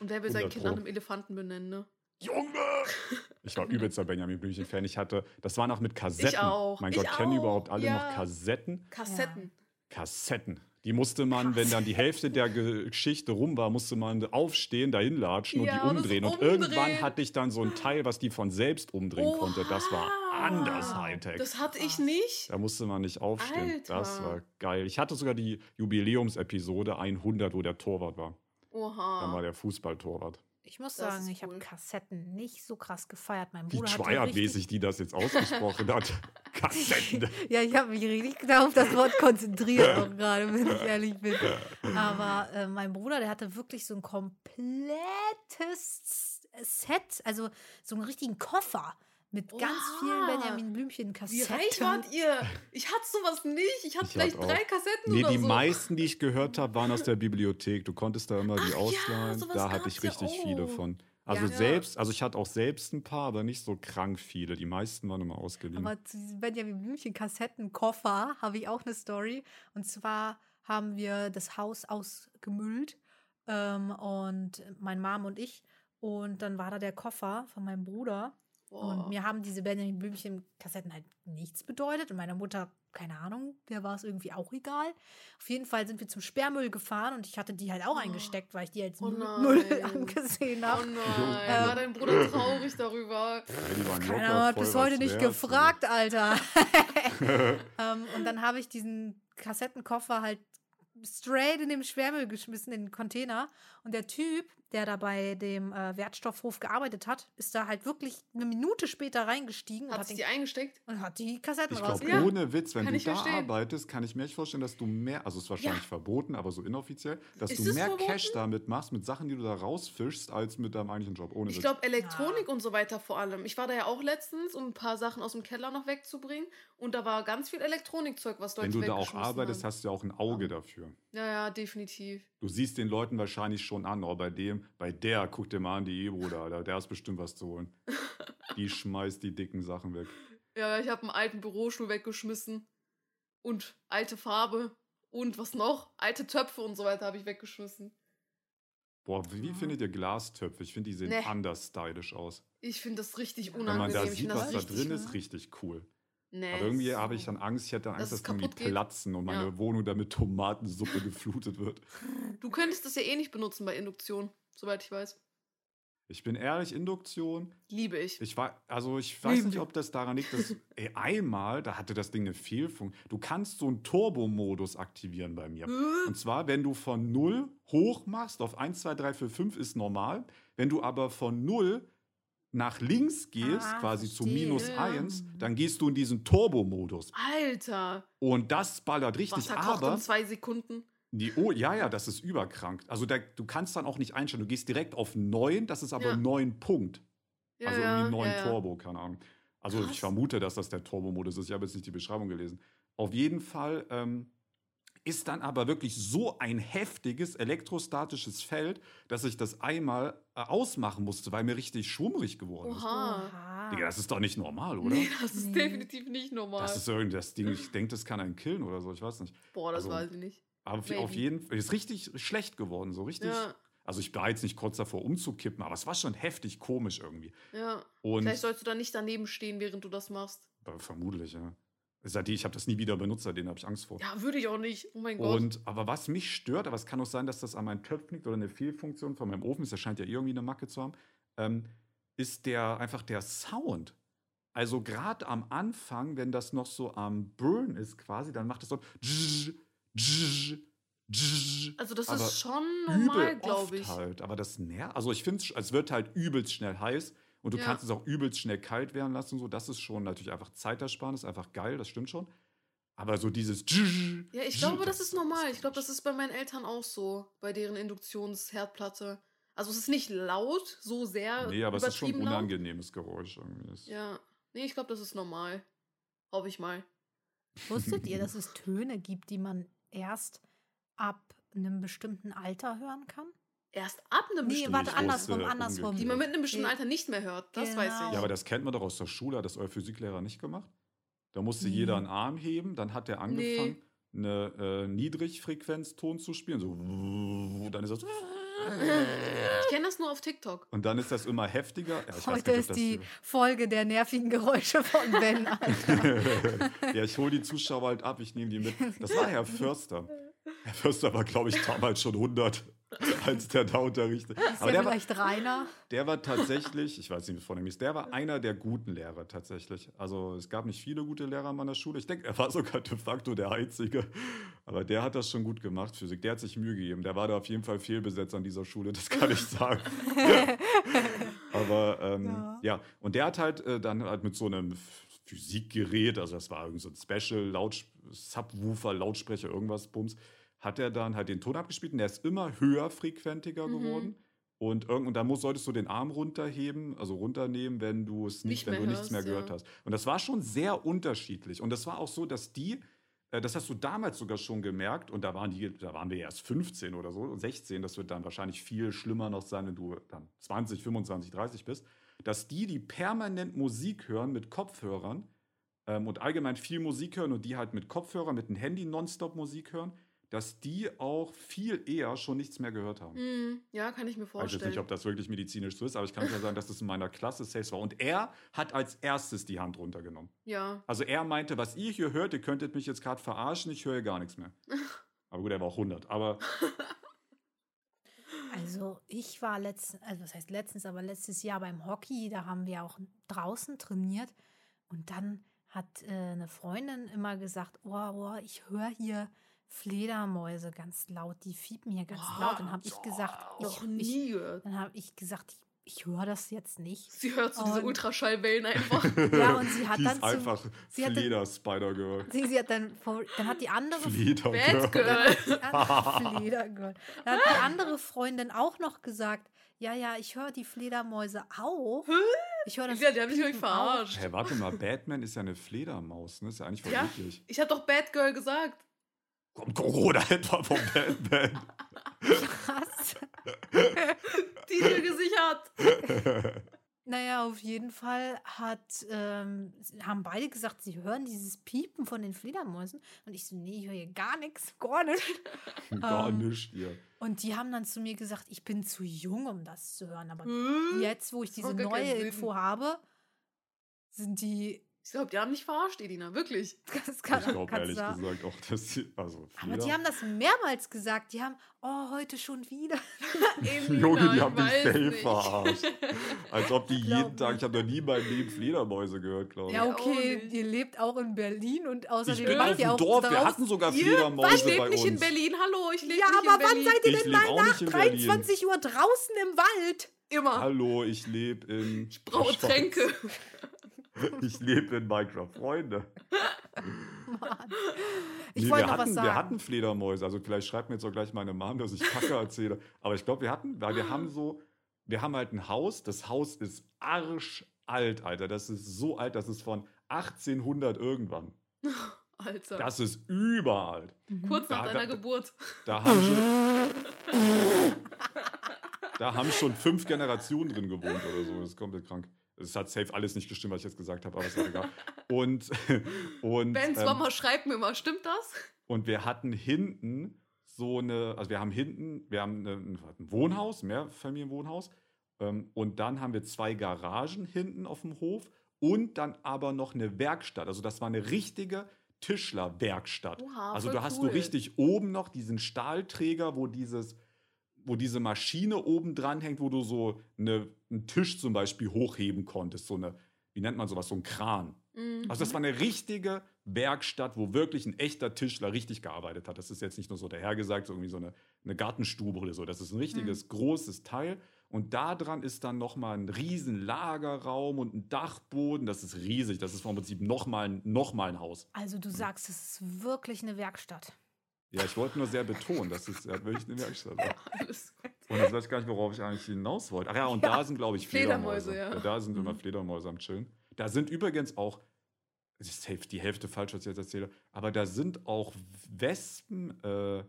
Und wer will sein 100 Kind nach einem Elefanten benennen, ne? Junge! Ich war übelster Benjamin Blümchen-Fan. Ich hatte, das war noch mit Kassetten. auch, Mein ich Gott, kennen auch, überhaupt alle ja. noch Kassetten? Kassetten. Kassetten. Die musste man, wenn dann die Hälfte der Geschichte rum war, musste man aufstehen, dahin latschen Ja, und und die das umdrehen. Und umdrehen. irgendwann hatte ich dann so ein Teil, was die von selbst umdrehen konnte. Das war Oha. anders Hightech. Das hatte ich nicht. Da musste man nicht aufstehen. Das Alter. war geil. Ich hatte sogar die Jubiläumsepisode 100, wo der Torwart war. Dann war Oha. der Fußballtorwart. Ich muss Das sagen, ich habe cool. Kassetten nicht so krass gefeiert. Mein Wie Bruder hatte Schweiermäßig die das jetzt ausgesprochen hat. Kassetten. Ja, ich habe mich richtig genau auf das Wort konzentriert, auch gerade, wenn ich ehrlich bin. Aber äh, mein Bruder, der hatte wirklich so ein komplettes Set, also so einen richtigen Koffer mit ganz vielen. Benjamin Wie Blümchen-Kassetten. reich wart ihr? Ich hatte sowas nicht. Ich hatte Ich vielleicht hatte drei Kassetten Nee, oder die so. meisten, die ich gehört habe, waren aus der Bibliothek. Du konntest da immer die Ach ja, ausleihen. sowas da hatte ich ja richtig viele auch. von. Also Ja. selbst, also ich hatte auch selbst ein paar, aber nicht so krank viele. Die meisten waren immer ausgeliehen. Aber zu diesem Benjamin Blümchen-Kassettenkoffer habe ich auch eine Story. Und zwar haben wir das Haus ausgemüllt ähm, und mein Mom und ich. Und dann war da der Koffer von meinem Bruder. Boah. Und mir haben diese Benjamin Blümchen-Kassetten halt nichts bedeutet. Und meiner Mutter, keine Ahnung, der war es irgendwie auch egal. Auf jeden Fall sind wir zum Sperrmüll gefahren und ich hatte die halt auch Oh. eingesteckt, weil ich die als Oh Müll angesehen Oh habe. nein, Ähm, war dein Bruder traurig darüber? Ja, die waren Keine locker Ahnung, hat bis heute nicht gefragt, Alter. ähm, und dann habe ich diesen Kassettenkoffer halt straight in den Schwermüll geschmissen, in den Container. Und der Typ, der da bei dem äh, Wertstoffhof gearbeitet hat, ist da halt wirklich eine Minute später reingestiegen und Hat hat, sich den, die eingesteckt? und hat die Kassetten Ich glaube. Ja, ohne Witz, wenn kann du da verstehen. arbeitest, kann ich mir echt vorstellen, dass du mehr, also es ist wahrscheinlich Ja. verboten, aber so inoffiziell, dass Ist du mehr verboten? Cash damit machst, mit Sachen, die du da rausfischst, als mit deinem eigentlichen Job. Ohne Ich glaube, Elektronik und so weiter vor allem. Ich war da ja auch letztens, um ein paar Sachen aus dem Keller noch wegzubringen. Und da war ganz viel Elektronikzeug, was Leute wenn du da auch arbeitest, haben. hast du ja auch ein Auge dafür. Ja, ja, definitiv. Du siehst den Leuten wahrscheinlich schon an, oh, bei dem, bei der, guck dir mal an, die E-Bruder, da, der ist bestimmt was zu holen. Die schmeißt die dicken Sachen weg. Ja, ich habe einen alten Bürostuhl weggeschmissen. Und alte Farbe. Und was noch? Alte Töpfe und so weiter habe ich weggeschmissen. Boah, wie Ja. findet ihr Glastöpfe? Ich finde, die sehen Nee. anders stylisch aus. Ich finde das richtig Wenn Wenn man unangenehm. da sieht, was da drin ist, richtig cool. Nee, Aber irgendwie so. habe ich dann Angst, ich hätte Angst, Dass dass, es irgendwie geht. platzen und meine Ja. Wohnung dann mit Tomatensuppe geflutet wird. Du könntest das ja eh nicht benutzen bei Induktion, soweit ich weiß. Ich bin ehrlich, Induktion, Liebe ich. ich war, also ich weiß Lieben nicht, ob das daran liegt, dass ey, einmal, da hatte das Ding eine Fehlfunktion. Du kannst so einen Turbo-Modus aktivieren bei mir. Äh? Und zwar, wenn du von 0 hoch machst, auf 1, 2, 3, 4, 5 ist normal. Wenn du aber von 0 nach links gehst, Ah, quasi zu verstehe. minus Ja. 1, dann gehst du in diesen Turbo-Modus. Alter. Und das ballert richtig, Wasser kocht aber in zwei Sekunden. die, oh, ja, ja, das ist überkrank. Also da, du kannst dann auch nicht einstellen. Du gehst direkt auf 9, das ist aber Ja. 9 Punkt. Ja, also irgendwie 9 ja, ja. Turbo, keine Ahnung. Also Krass. ich vermute, dass das der Turbo-Modus ist. Ich habe jetzt nicht die Beschreibung gelesen. Auf jeden Fall ähm, ist dann aber wirklich so ein heftiges elektrostatisches Feld, dass ich das einmal äh, ausmachen musste, weil mir richtig schwummrig geworden ist. Oha. Digga, das ist doch nicht normal, oder? Nee, das ist Nee. definitiv nicht normal. Das ist irgendwie das Ding, ich denke, das kann einen killen oder so, ich weiß nicht. Boah, das also- weiß ich nicht. Aber auf- jeden Fall, ist richtig schlecht geworden, so richtig. Ja, Also ich war jetzt nicht kurz davor umzukippen, aber es war schon heftig komisch irgendwie. ja. Und Vielleicht sollst du da nicht daneben stehen, während du das machst. vermutlich, ja. Seitdem, ich habe das nie wieder benutzt, seitdem habe ich Angst vor. Ja, würde ich auch nicht. Oh mein Gott. Und, aber was mich stört, aber es kann auch sein, dass das an meinen Töpfen liegt oder eine Fehlfunktion von meinem Ofen ist, der scheint ja irgendwie eine Macke zu haben, ähm, ist der einfach der Sound. Also gerade am Anfang, wenn das noch so am Burn ist quasi, dann macht es so Also das aber ist schon normal, glaube ich. halt. Aber das nervt. Also ich finde es, es wird halt übelst schnell heiß und du Ja. kannst es auch übelst schnell kalt werden lassen. So, das ist schon natürlich einfach Zeitersparnis, einfach geil, das stimmt schon. Aber so dieses Ja, ich glaube, das ist normal. Ich glaube, das ist bei meinen Eltern auch so, bei deren Induktionsherdplatte. Also es ist nicht laut, so sehr Nee, aber es ist schon ein unangenehmes Geräusch irgendwie. Das- Ja. Nee, ich glaube, das ist normal. Hoffe ich mal. Wusstet ihr, dass es Töne gibt, die man erst ab einem bestimmten Alter hören kann? Erst ab einem Nee, bestimmten warte, ich andersrum, wusste andersrum. Die man mit einem bestimmten Nee. Alter nicht mehr hört. Das Genau. weiß ich. Ja, aber das kennt man doch aus der Schule. Hat das euer Physiklehrer nicht gemacht? Da musste Nee. jeder einen Arm heben, dann hat er angefangen, eine äh, Niedrigfrequenzton zu spielen. So, dann ist das. Ich kenne das nur auf TikTok. Und dann ist das immer heftiger. Ja, Heute nicht, ist das die Folge der nervigen Geräusche von Ben. Alter. ja, ich hole die Zuschauer halt ab, ich nehme die mit. Das war Herr Förster. Herr Förster war, glaube ich, damals schon 100, als der da unterrichtet. Ist Aber ja der war, vielleicht Rainer. der war tatsächlich, ich weiß nicht, wie es von ihm ist, der war einer der guten Lehrer tatsächlich. Also es gab nicht viele gute Lehrer an meiner Schule. Ich denke, er war sogar de facto der Einzige. Aber der hat das schon gut gemacht, Physik. Der hat sich Mühe gegeben. Der war da auf jeden Fall fehlbesetzt an dieser Schule, das kann ich sagen. Aber ähm, Ja. ja. und der hat halt äh, dann halt mit so einem Physikgerät, also das war irgend so ein Special Laut Subwoofer, Lautsprecher, irgendwas, Bums, hat er dann halt den Ton abgespielt und der ist immer höher frequentiger Mhm. geworden. Und, irgend, und da muss, solltest du den Arm runterheben, also runternehmen, wenn du es nicht, Nicht wenn mehr du nichts mehr hörst, gehört ja. hast. Und das war schon sehr unterschiedlich. Und das war auch so, dass die, äh, das hast du damals sogar schon gemerkt, und da waren die, da waren wir erst 15 oder so, und 16, das wird dann wahrscheinlich viel schlimmer noch sein, wenn du dann 20, 25, 30 bist, dass die, die permanent Musik hören mit Kopfhörern ähm, und allgemein viel Musik hören und die halt mit Kopfhörern, mit dem Handy nonstop Musik hören, dass die auch viel eher schon nichts mehr gehört haben. Hm, ja, kann ich mir Ich weiß jetzt vorstellen. nicht, ob das wirklich medizinisch so ist, aber ich kann ja sagen, dass das in meiner Klasse safe war. Und er hat als erstes die Hand runtergenommen. ja. Also er meinte, was ihr hier hört, ihr könntet mich jetzt gerade verarschen, ich höre gar nichts mehr. Aber gut, er war auch 100. Aber Also ich war letztens, also was heißt letztens, aber letztes Jahr beim Hockey, da haben wir auch draußen trainiert und dann hat äh, eine Freundin immer gesagt, oh, oh ich höre hier Fledermäuse ganz laut, die fiepen hier ganz laut. Dann habe ich gesagt, ich, nie ich, dann habe ich gesagt, ich, ich höre das jetzt nicht. Sie hört so diese Und- Ultraschallwellen einfach. Ja, und sie hat die dann ist zum- einfach sie hat dann- Fleder-Spider-Girl. Sie, sie hat dann, vor- dann hat die andere Fleder-Girl. Bad Girl. Die andere Fledergirl. Dann hat die andere Freundin auch noch gesagt, ja, ja, ich höre die Fledermäuse auch. Ich höre das Ja, die haben mich verarscht. Hä, warte mal, Batman ist ja eine Fledermaus, ne? Ist ja eigentlich voll Ja. Ich habe doch Bad Girl gesagt. Kommt Corona etwa von Batman? Was? Titel gesichert. Naja, auf jeden Fall hat, ähm, haben beide gesagt, sie hören dieses Piepen von den Fledermäusen. Und ich so, nee, ich höre hier gar nichts, gar nicht. Gar Ähm, nicht, ihr. Und die haben dann zu mir gesagt, ich bin zu jung, um das zu hören. Aber Hm? jetzt, wo ich diese neue. Info habe, sind die, Ich glaube, die haben mich verarscht, Edina. Wirklich. das kann, Ich glaube ehrlich sagen. gesagt auch, dass sie, also Aber die haben das mehrmals gesagt. Die haben, oh, heute schon wieder. Edina, Junge, die ich haben weiß safe nicht. verarscht. Als ob die Glaub jeden Tag, nicht. ich habe noch nie in meinem Leben Fledermäuse gehört, glaube ich. Ja, okay, nicht. ihr lebt auch in Berlin und ich außerdem bin macht auf ihr auch Dorf, wir hatten sogar Ihr? Fledermäuse Ich lebe nicht in Berlin. Hallo, ich lebe Ja, nicht aber in wann Berlin. seid ihr Ich denn mal nach nicht in Berlin. 23 Uhr draußen im Wald? Immer. Hallo, ich lebe in. Ich brauche. Tränke. Ich lebe in Minecraft, Freunde. Mann. Ich Nee, wollte wir noch hatten, was sagen. Wir hatten Fledermäuse, also vielleicht schreibt mir jetzt auch gleich meine Mom, dass ich Kacke erzähle. Aber ich glaube, wir hatten, weil wir haben so, wir haben halt ein Haus, das Haus ist arschalt, Alter. Das ist so alt, das ist von 1800 irgendwann. Alter. Das ist überalt. Mhm. Kurz nach Da- deiner da- Geburt. Da haben schon, da haben schon fünf Generationen drin gewohnt oder so. Das ist komplett krank. Es hat safe alles nicht gestimmt, was ich jetzt gesagt habe, aber ist auch egal. Und, und, Bens ähm, Mama schreibt mir mal, stimmt das? und wir hatten hinten so eine, also wir haben hinten, wir haben ein Wohnhaus, ein Mehrfamilienwohnhaus. Ähm, und dann haben wir zwei Garagen hinten auf dem Hof und dann aber noch eine Werkstatt. Also das war eine richtige Tischlerwerkstatt. Oha, Also du hast cool. du richtig oben noch diesen Stahlträger, wo dieses, wo diese Maschine oben dran hängt, wo du so eine, einen Tisch zum Beispiel hochheben konntest. So eine, wie nennt man sowas, so ein Kran. Mhm. Also das war eine richtige Werkstatt, wo wirklich ein echter Tischler richtig gearbeitet hat. Das ist jetzt nicht nur so dahergesagt, so irgendwie so eine, eine Gartenstube oder so. Das ist ein richtiges großes Teil. Und da dran ist dann nochmal ein riesen Lagerraum und ein Dachboden. Das ist riesig. Das ist vom Prinzip nochmal noch mal ein Haus. Also du sagst, es ist wirklich eine Werkstatt. Ja, ich wollte nur sehr betonen, dass es ja, wirklich eine Werkstatt war. Alles gut. Und jetzt weiß ich gar nicht, worauf ich eigentlich hinaus wollte. Ach ja, und da sind, glaube ich, Fledermäuse. Fledermäuse, ja. Da sind immer Mhm. Fledermäuse am Chillen. Da sind übrigens auch, es ist die Hälfte falsch, was ich jetzt erzähle, aber da sind auch Wespen, äh,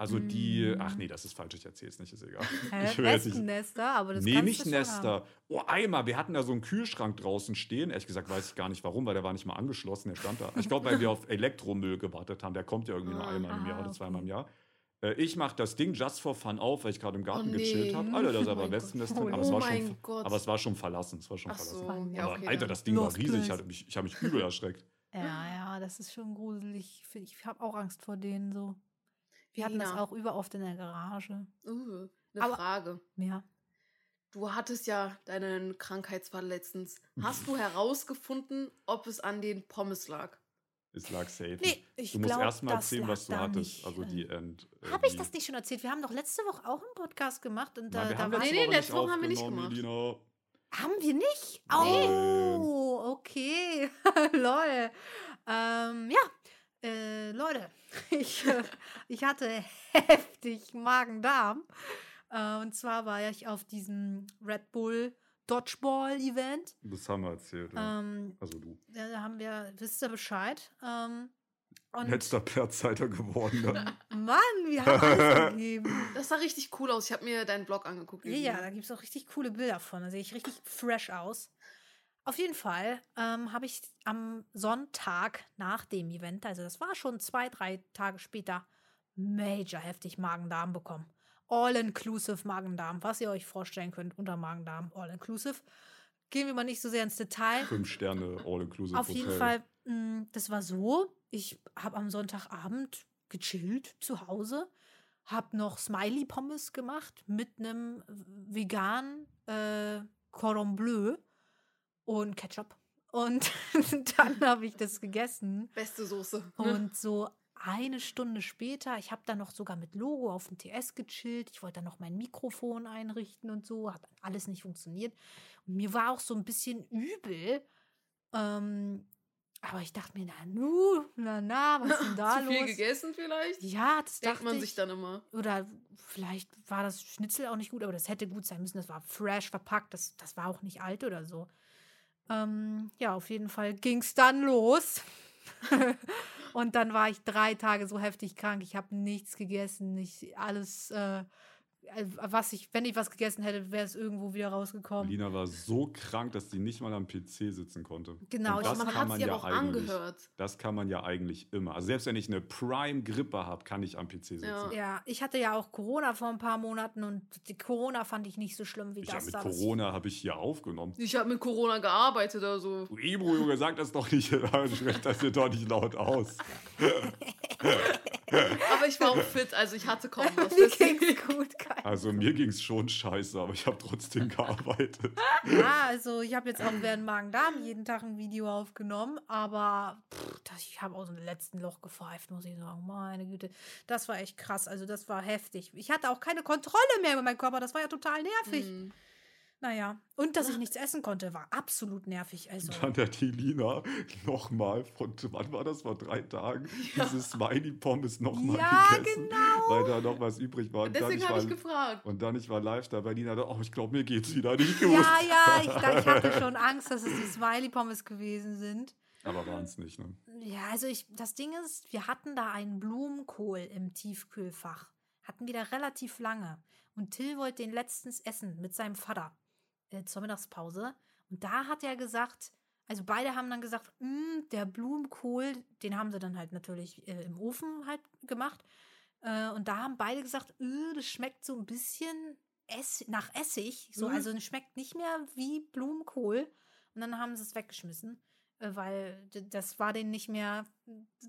Also die, Mm. ach nee, das ist falsch, ich erzähle es nicht, ist egal. Hä? Ich jetzt nicht- Wespennester, aber das nee, nicht. Nester. Oh, einmal, wir hatten da so einen Kühlschrank draußen stehen. Ehrlich gesagt weiß ich gar nicht warum, weil der war nicht mal angeschlossen, der stand da. Ich glaube, weil wir auf Elektromüll gewartet haben. Der kommt ja irgendwie nur Ah, einmal im Jahr ah, oder zweimal im Jahr. Äh, Ich mache das Ding just for fun auf, weil ich gerade im Garten Oh, gechillt nee. habe. Alter, da ist Oh aber Wespennest drin. Aber, es Oh war schon, Gott. aber es war schon verlassen. Es war schon Ach so, verlassen. ja, aber okay. Alter, das Ding war riesig. Ich, Place. hatte mich, ich habe mich übel erschreckt. Ja, ja, das ist schon gruselig. Ich, ich habe auch Angst vor denen so. Wir hatten das auch überoft in der Garage. Uh, eine Aber- Frage. Ja. Du hattest ja deinen Krankheitsfall letztens. Hast du herausgefunden, ob es an den Pommes lag? Es lag safe. Nee, ich du musst glaub, erst mal das erzählen, was du hattest. nicht. Also die End. äh, Habe ich das nicht schon erzählt? Wir haben doch letzte Woche auch einen Podcast gemacht und Nein, da, wir da haben war Nee, letzte nee, Woche letzte Woche haben wir nicht gemacht. Elina. Haben wir nicht? Nein. Oh, okay. Lol. Ähm, ja, äh, Leute, ich, äh, ich hatte heftig Magen-Darm. Äh, und zwar war ich auf diesem Red Bull Dodgeball-Event. Das haben wir erzählt. Ja. Ähm, also du. da haben wir, wisst ihr Bescheid? Ähm, und Letzter Platzhalter geworden. Dann. Mann, wir haben alles gegeben. Das sah richtig cool aus. Ich habe mir deinen Blog angeguckt. Ja, ja, da gibt es auch richtig coole Bilder von. Da sehe ich richtig fresh aus. Auf jeden Fall ähm, habe ich am Sonntag nach dem Event, also das war schon zwei, drei Tage später, major heftig Magen-Darm bekommen. All-inclusive Magen-Darm, was ihr euch vorstellen könnt unter Magen-Darm, all-inclusive. Gehen wir mal nicht so sehr ins Detail. Fünf Sterne All-Inclusive Auf Hotel. jeden Fall, mh, das war so, ich habe am Sonntagabend gechillt zu Hause, habe noch Smiley-Pommes gemacht mit einem veganen äh, Cordon Bleu und Ketchup. Und dann habe ich das gegessen. Beste Soße. ne? Und so eine Stunde später, ich habe dann noch sogar mit Logo auf dem TS gechillt. Ich wollte dann noch mein Mikrofon einrichten und so. Hat alles nicht funktioniert. Und mir war auch so ein bisschen übel. Ähm, aber ich dachte mir, na nu, na na, was ist denn da Zu viel los? gegessen vielleicht? Ja, das Denkt dachte man ich. sich dann immer. Oder vielleicht war das Schnitzel auch nicht gut, aber das hätte gut sein müssen. Das war fresh verpackt. Das, das war auch nicht alt oder so. Ähm, ja, auf jeden Fall ging es dann los. Und dann war ich drei Tage so heftig krank. Ich habe nichts gegessen. Ich alles, äh, was ich, wenn ich was gegessen hätte, wäre es irgendwo wieder rausgekommen. Lina war so krank, dass sie nicht mal am PC sitzen konnte. Genau, Und ich- das man kann hat man ja auch eigentlich. angehört. Das kann man ja eigentlich immer. Also selbst wenn ich eine Prime-Grippe habe, kann ich am PC sitzen. Ja. Ja, ich hatte ja auch Corona vor ein paar Monaten und die Corona fand ich nicht so schlimm wie Ich das mit da. Das- Corona habe ich hier aufgenommen. Ich habe mit Corona gearbeitet oder so. Du Ebro, Junge, sag das doch nicht. Sprecht das hier doch nicht laut aus. Aber ich war auch fit, also ich hatte kaum was. Mir deswegen- ging's gut, Kai. Also mir ging es schon scheiße, aber ich habe trotzdem gearbeitet. Ja, also ich habe jetzt auch während Magen-Darm jeden Tag ein Video aufgenommen, aber pff, das, ich habe aus dem letzten Loch gepfeift, muss ich sagen. Meine Güte, das war echt krass. Also das war heftig. Ich hatte auch keine Kontrolle mehr über meinen Körper. Das war ja total nervig. Hm. Naja, und dass ich nichts essen konnte, war absolut nervig. Also Dann hat die Lina nochmal von, wann war das, vor drei Tagen, diese Smiley-Pommes nochmal Ja, gegessen, genau. weil da noch was übrig war. Und Deswegen habe ich gefragt. und dann ich war live da bei Lina, da, oh, ich glaube, mir geht's wieder nicht gut. ja, ja, ich, ich hatte schon Angst, dass es die Smiley-Pommes gewesen sind. Aber waren es nicht, ne? Ja, also ich, das Ding ist, wir hatten da einen Blumenkohl im Tiefkühlfach. Hatten wir da relativ lange. Und Till wollte den letztens essen mit seinem Vater äh, zur Mittagspause. Und da hat er gesagt, also beide haben dann gesagt, "Mm, der Blumenkohl, den haben sie dann halt natürlich äh, im Ofen halt gemacht. Äh, und da haben beide gesagt, "Äh, das schmeckt so ein bisschen Ess nach Essig. So, Mhm. also es schmeckt nicht mehr wie Blumenkohl. Und dann haben sie es weggeschmissen äh, weil das war denen nicht mehr,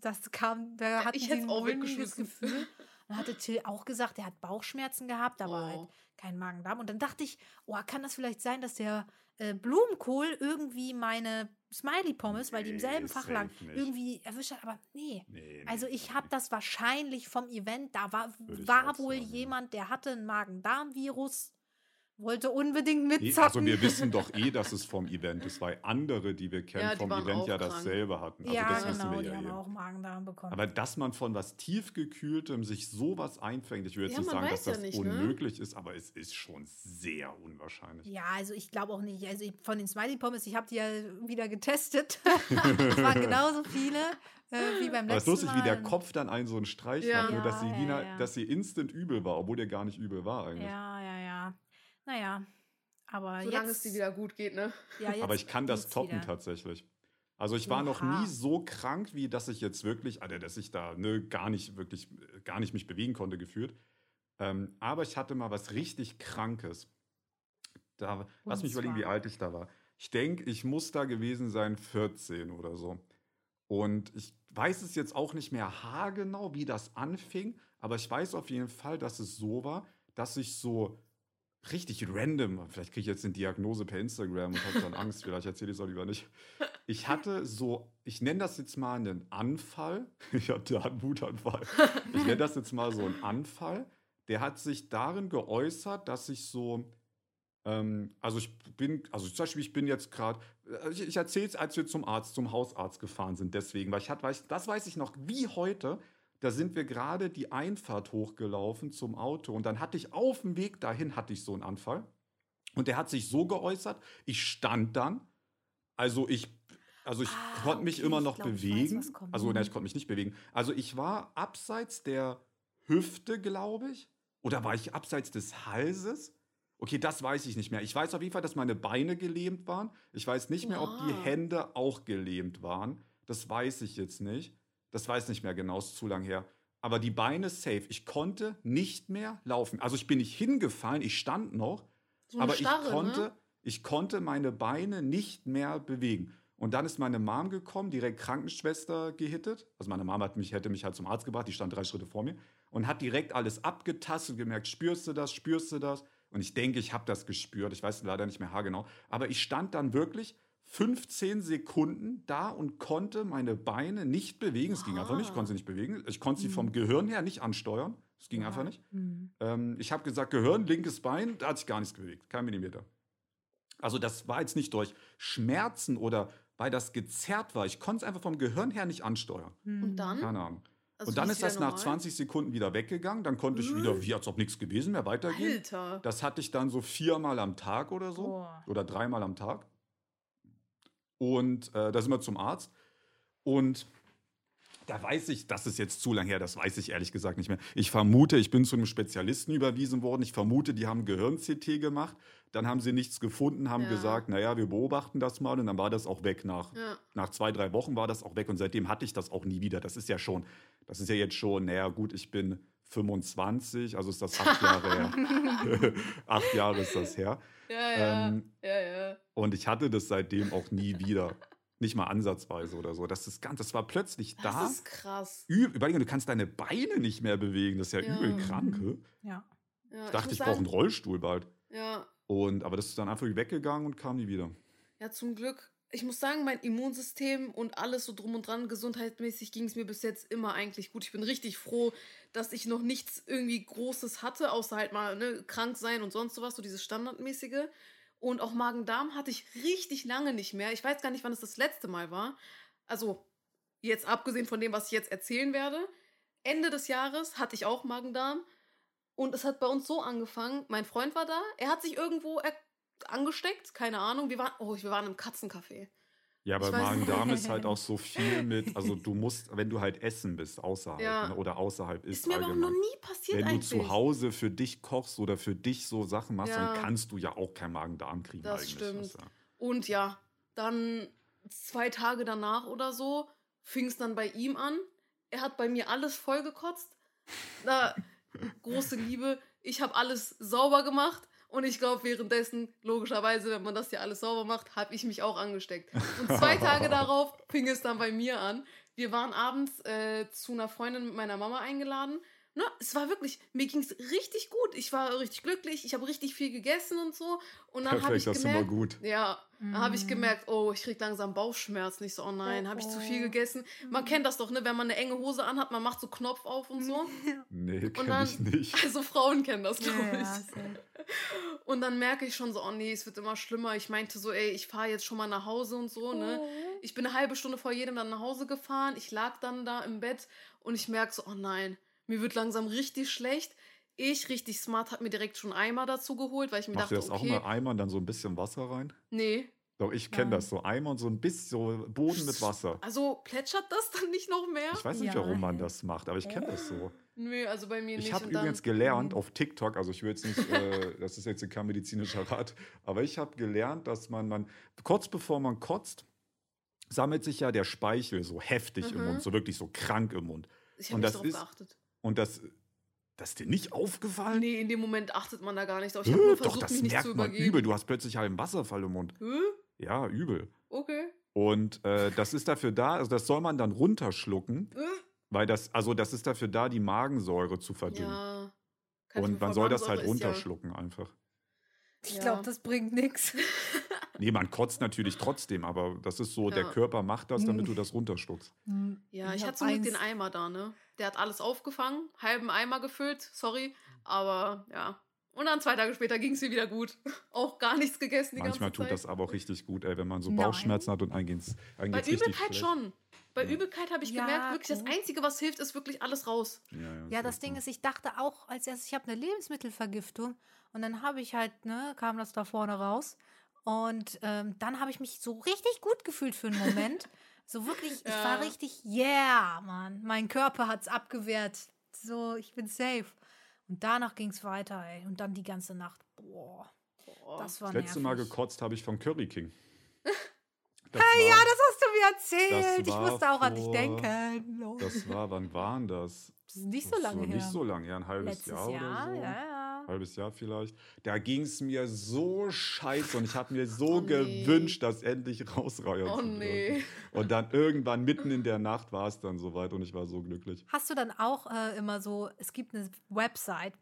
das kam, da hatten ich sie ein auch mulmiges weggeschmissen. Gefühl. Dann hatte Till auch gesagt, er hat Bauchschmerzen gehabt, aber halt Oh. kein Magen-Darm. Und dann dachte ich, oh, kann das vielleicht sein, dass der äh, Blumenkohl irgendwie meine Smiley-Pommes, weil die im Nee, selben Fach nicht. irgendwie erwischt hat. Aber nee. Nee, Also nee, ich habe das wahrscheinlich vom Event, da war, war wohl sagen, jemand, der hatte ein Magen-Darm-Virus, wollte unbedingt mitzocken. also wir wissen doch eh, dass es vom Event ist, weil andere, die wir kennen, Ja, die vom Event ja krank. dasselbe hatten. Also ja, das wissen genau, wir die ja haben eh. auch Magen-Darm bekommen. Aber dass man von was tiefgekühltem sich sowas einfängt, ich will jetzt Ja, nicht sagen, dass ja das nicht, ne? unmöglich ist, aber es ist schon sehr unwahrscheinlich. ja, also ich glaube auch nicht. Also ich, von den Smiley Pommes, ich habe die ja wieder getestet. es waren genauso viele äh, wie beim Aber es ist letzten lustig, Mal. wie der Kopf dann einen so einen Streich Ja. macht, nur dass sie, Ja, Lina, ja, ja. dass sie instant übel war, obwohl der gar nicht übel war eigentlich. Ja, ja, ja. Naja, aber Solange jetzt, es dir wieder gut geht, ne? ja, jetzt Aber ich kann das toppen wieder. tatsächlich. Also ich war noch Oha. nie so krank, wie dass ich jetzt wirklich, also dass ich da ne, gar nicht wirklich, gar nicht mich bewegen konnte gefühlt. Ähm, aber ich hatte mal was richtig Krankes. Da, lass mich überlegen, wie alt ich da war. Ich denke, ich muss da gewesen sein 14 oder so. Und ich weiß es jetzt auch nicht mehr haargenau, wie das anfing, aber ich weiß auf jeden Fall, dass es so war, dass ich so richtig random, vielleicht kriege ich jetzt eine Diagnose per Instagram und habe dann Angst, vielleicht erzähle ich es auch lieber nicht. Ich hatte so, ich nenne das jetzt mal einen Anfall. Ich hatte einen Wutanfall. Ich nenne das jetzt mal so einen Anfall. Der hat sich darin geäußert, dass ich so, ähm, also ich bin, also zum Beispiel, ich bin jetzt gerade, ich, ich erzähle es, als wir zum Arzt, zum Hausarzt gefahren sind, deswegen, weil ich hatte, weiß, das weiß ich noch wie heute. Da sind wir gerade die Einfahrt hochgelaufen zum Auto und dann hatte ich auf dem Weg dahin hatte ich so einen Anfall und der hat sich so geäußert. Ich stand dann, also ich, also ich Ah, konnte mich okay, immer noch glaub, weiß, bewegen. kommt. also nein, ich Mhm. konnte mich nicht bewegen. Also ich war abseits der Hüfte, glaube ich, oder war ich abseits des Halses? Okay, das weiß ich nicht mehr. Ich weiß auf jeden Fall, dass meine Beine gelähmt waren. Ich weiß nicht mehr, ob die. Hände auch gelähmt waren. Das weiß ich jetzt nicht. Das weiß nicht mehr genau, ist zu lang her. Aber die Beine safe. Ich konnte nicht mehr laufen. Also ich bin nicht hingefallen, ich stand noch, So aber Starre, ich konnte, ne? ich konnte meine Beine nicht mehr bewegen. Und dann ist meine Mom gekommen, direkt Krankenschwester gehittet. Also meine Mom hat mich, hätte mich halt zum Arzt gebracht, die stand drei Schritte vor mir und hat direkt alles abgetastet und gemerkt, spürst du das, spürst du das? Und ich denke, ich habe das gespürt. Ich weiß leider nicht mehr haargenau. Aber ich stand dann wirklich 15 Sekunden da und konnte meine Beine nicht bewegen. Es ging einfach nicht, ich konnte sie nicht bewegen. Ich konnte sie vom Gehirn her nicht ansteuern. Es ging Ja. einfach nicht. Mhm. Ähm, ich habe gesagt, Gehirn, linkes Bein, da hat sich gar nichts bewegt, kein Millimeter. Also das war jetzt nicht durch Schmerzen oder weil das gezerrt war. Ich konnte es einfach vom Gehirn her nicht ansteuern. Und dann? Keine Ahnung. Also und dann ist das nach normal? 20 Sekunden wieder weggegangen. Dann konnte ich wieder, wie als ob nichts gewesen wäre, weitergehen. Alter. Das hatte ich dann so viermal am Tag oder so. Boah. Oder dreimal am Tag. Und äh, da sind wir zum Arzt. Und da weiß ich, das ist jetzt zu lang her, das weiß ich ehrlich gesagt nicht mehr. Ich vermute, ich bin zu einem Spezialisten überwiesen worden. Ich vermute, die haben Gehirn-CT gemacht. Dann haben sie nichts gefunden, haben Ja. gesagt, naja, wir beobachten das mal. Und dann war das auch weg. Nach, Ja. nach zwei, drei Wochen war das auch weg. Und seitdem hatte ich das auch nie wieder. Das ist ja schon, das ist ja jetzt schon, naja, gut, ich bin 25, also ist das acht Jahre her. acht Jahre ist das her. Ja, ja. Ähm, ja, ja. und ich hatte das seitdem auch nie wieder. Nicht mal ansatzweise oder so. Das ist ganz, das war plötzlich Das da. ist krass. Üb- Überleg mal, du kannst deine Beine nicht mehr bewegen. Das ist ja, Ja. übel krank. hä? Ja. Ja, Ich dachte, muss ich brauche einen Rollstuhl bald. Ja, Und, aber das ist dann einfach weggegangen und kam nie wieder. ja, zum Glück. Ich muss sagen, mein Immunsystem und alles so drum und dran, gesundheitsmäßig ging es mir bis jetzt immer eigentlich gut. Ich bin richtig froh, dass ich noch nichts irgendwie Großes hatte, außer halt mal ne, krank sein und sonst sowas, so dieses Standardmäßige. Und auch Magen-Darm hatte ich richtig lange nicht mehr. Ich weiß gar nicht, wann es das letzte Mal war. Also, jetzt abgesehen von dem, was ich jetzt erzählen werde. Ende des Jahres hatte ich auch Magen-Darm. Und es hat bei uns so angefangen. Mein Freund war da. Er hat sich irgendwo er angesteckt. Keine Ahnung. Wir waren, oh, wir waren im Katzencafé. Ja, aber Magen-Darm ist halt auch so viel mit, also du musst, wenn du halt essen bist, außerhalb Ja. ne, oder außerhalb ist, Ist mir aber auch noch allgemein. nie passiert Wenn du eigentlich. zu Hause für dich kochst oder für dich so Sachen machst, Ja. dann kannst du ja auch kein Magen-Darm kriegen Das eigentlich. stimmt. ist ja- Und ja, dann zwei Tage danach oder so fing es dann bei ihm an. Er hat bei mir alles vollgekotzt. Na, große Liebe. Ich habe alles sauber gemacht. Und ich glaube, währenddessen, logischerweise, wenn man das ja alles sauber macht, habe ich mich auch angesteckt. Und zwei Tage darauf fing es dann bei mir an. Wir waren abends äh, zu einer Freundin mit meiner Mama eingeladen. Ne, es war wirklich, mir ging es richtig gut. Ich war richtig glücklich, ich habe richtig viel gegessen und so. Und dann habe ich das immer gemerkt, gut. ja, dann habe ich Mm. gemerkt, oh, ich krieg langsam Bauchschmerzen. Ich so, oh nein, Oh, habe ich zu oh. viel gegessen. Man Mm. kennt das doch, ne, wenn man eine enge Hose anhat, man macht so Knopf auf und so. Nee, kenn ich nicht. Also Frauen kennen das, glaube Ja, ich. ja. Und dann merke ich schon so, oh nee, es wird immer schlimmer. Ich meinte so, ey, ich fahre jetzt schon mal nach Hause und so, ne. Oh. Ich bin eine halbe Stunde vor jedem dann nach Hause gefahren. Ich lag dann da im Bett und ich merke so, oh nein, mir wird langsam richtig schlecht. Ich, richtig smart, hat mir direkt schon Eimer dazu geholt, weil ich mir Macht ihr dachte, das auch okay, mal Eimer und dann so ein bisschen Wasser rein? nee. Doch, ich kenne das so. Eimer und so ein bisschen so Boden mit Wasser. Also plätschert das dann nicht noch mehr? Ich weiß nicht, Ja. warum man das macht, aber ich kenne das so. Nö, also bei mir nicht. Ich habe übrigens gelernt auf TikTok, also ich will jetzt nicht, äh, das ist jetzt kein medizinischer Rat, aber ich habe gelernt, dass man, man, kurz bevor man kotzt, sammelt sich ja der Speichel so heftig im Mhm. Mund, so wirklich so krank im Mund. Ich und habe nicht das drauf ist- geachtet. Und das, das ist dir nicht aufgefallen? Nee, in dem Moment achtet man da gar nicht drauf. Ich habe nur Doch, versucht, das mich nicht zu merkt man übergeben. übel. Du hast plötzlich einen Wasserfall im Mund. Hä? Ja, übel. Okay. Und äh, das ist dafür da, also das soll man dann runterschlucken, Äh? weil das, also das ist dafür da, die Magensäure zu verdünnen. Ja. Kann ich Und man soll das halt Magensäure ist ja- runterschlucken einfach. Ich Ja. glaube, das bringt nichts. Nee, man kotzt natürlich trotzdem, aber das ist so, der Ja. Körper macht das, damit Mhm. du das runterschluckst. Ja, ich, hab hatte zum Glück eins- den Eimer da, ne? Der hat alles aufgefangen, halben Eimer gefüllt, sorry. Aber ja. Und dann zwei Tage später ging es mir wieder gut. Auch gar nichts gegessen die Manchmal ganze tut Zeit. das aber auch richtig gut, ey, wenn man so Nein. Bauchschmerzen hat und einem geht's, einem Bei Übelkeit schlecht. schon. Bei Ja. Übelkeit habe ich Ja, gemerkt, wirklich das. Einzige, was hilft, ist wirklich alles raus. Ja, ja, das echt Ding so. ist, ich dachte auch als erstes, ich habe eine Lebensmittelvergiftung und dann habe ich halt, ne, kam das da vorne raus und ähm, dann habe ich mich so richtig gut gefühlt für einen Moment. so wirklich, ich Ja. war richtig, yeah, Mann, mein Körper hat's abgewehrt. So, ich bin safe. Und danach ging es weiter, ey. Und dann die ganze Nacht. Boah, Boah. das war Das letzte Mal nervig. gekotzt habe ich vom Curry King. Das Ja, war, das hast du mir erzählt. Ich musste auch an dich vor- denken. Das war, wann waren das? Das ist nicht so lange her. Nicht so lange, ja, ein halbes Letztes Jahr, Jahr, oder so. ja, ja. Halbes Jahr vielleicht. Da ging es mir so scheiße und ich habe mir so Oh nee. gewünscht, das endlich rausreihen Oh zu nee. Und dann irgendwann mitten in der Nacht war es dann soweit und ich war so glücklich. Hast du dann auch äh, immer so, es gibt eine Website,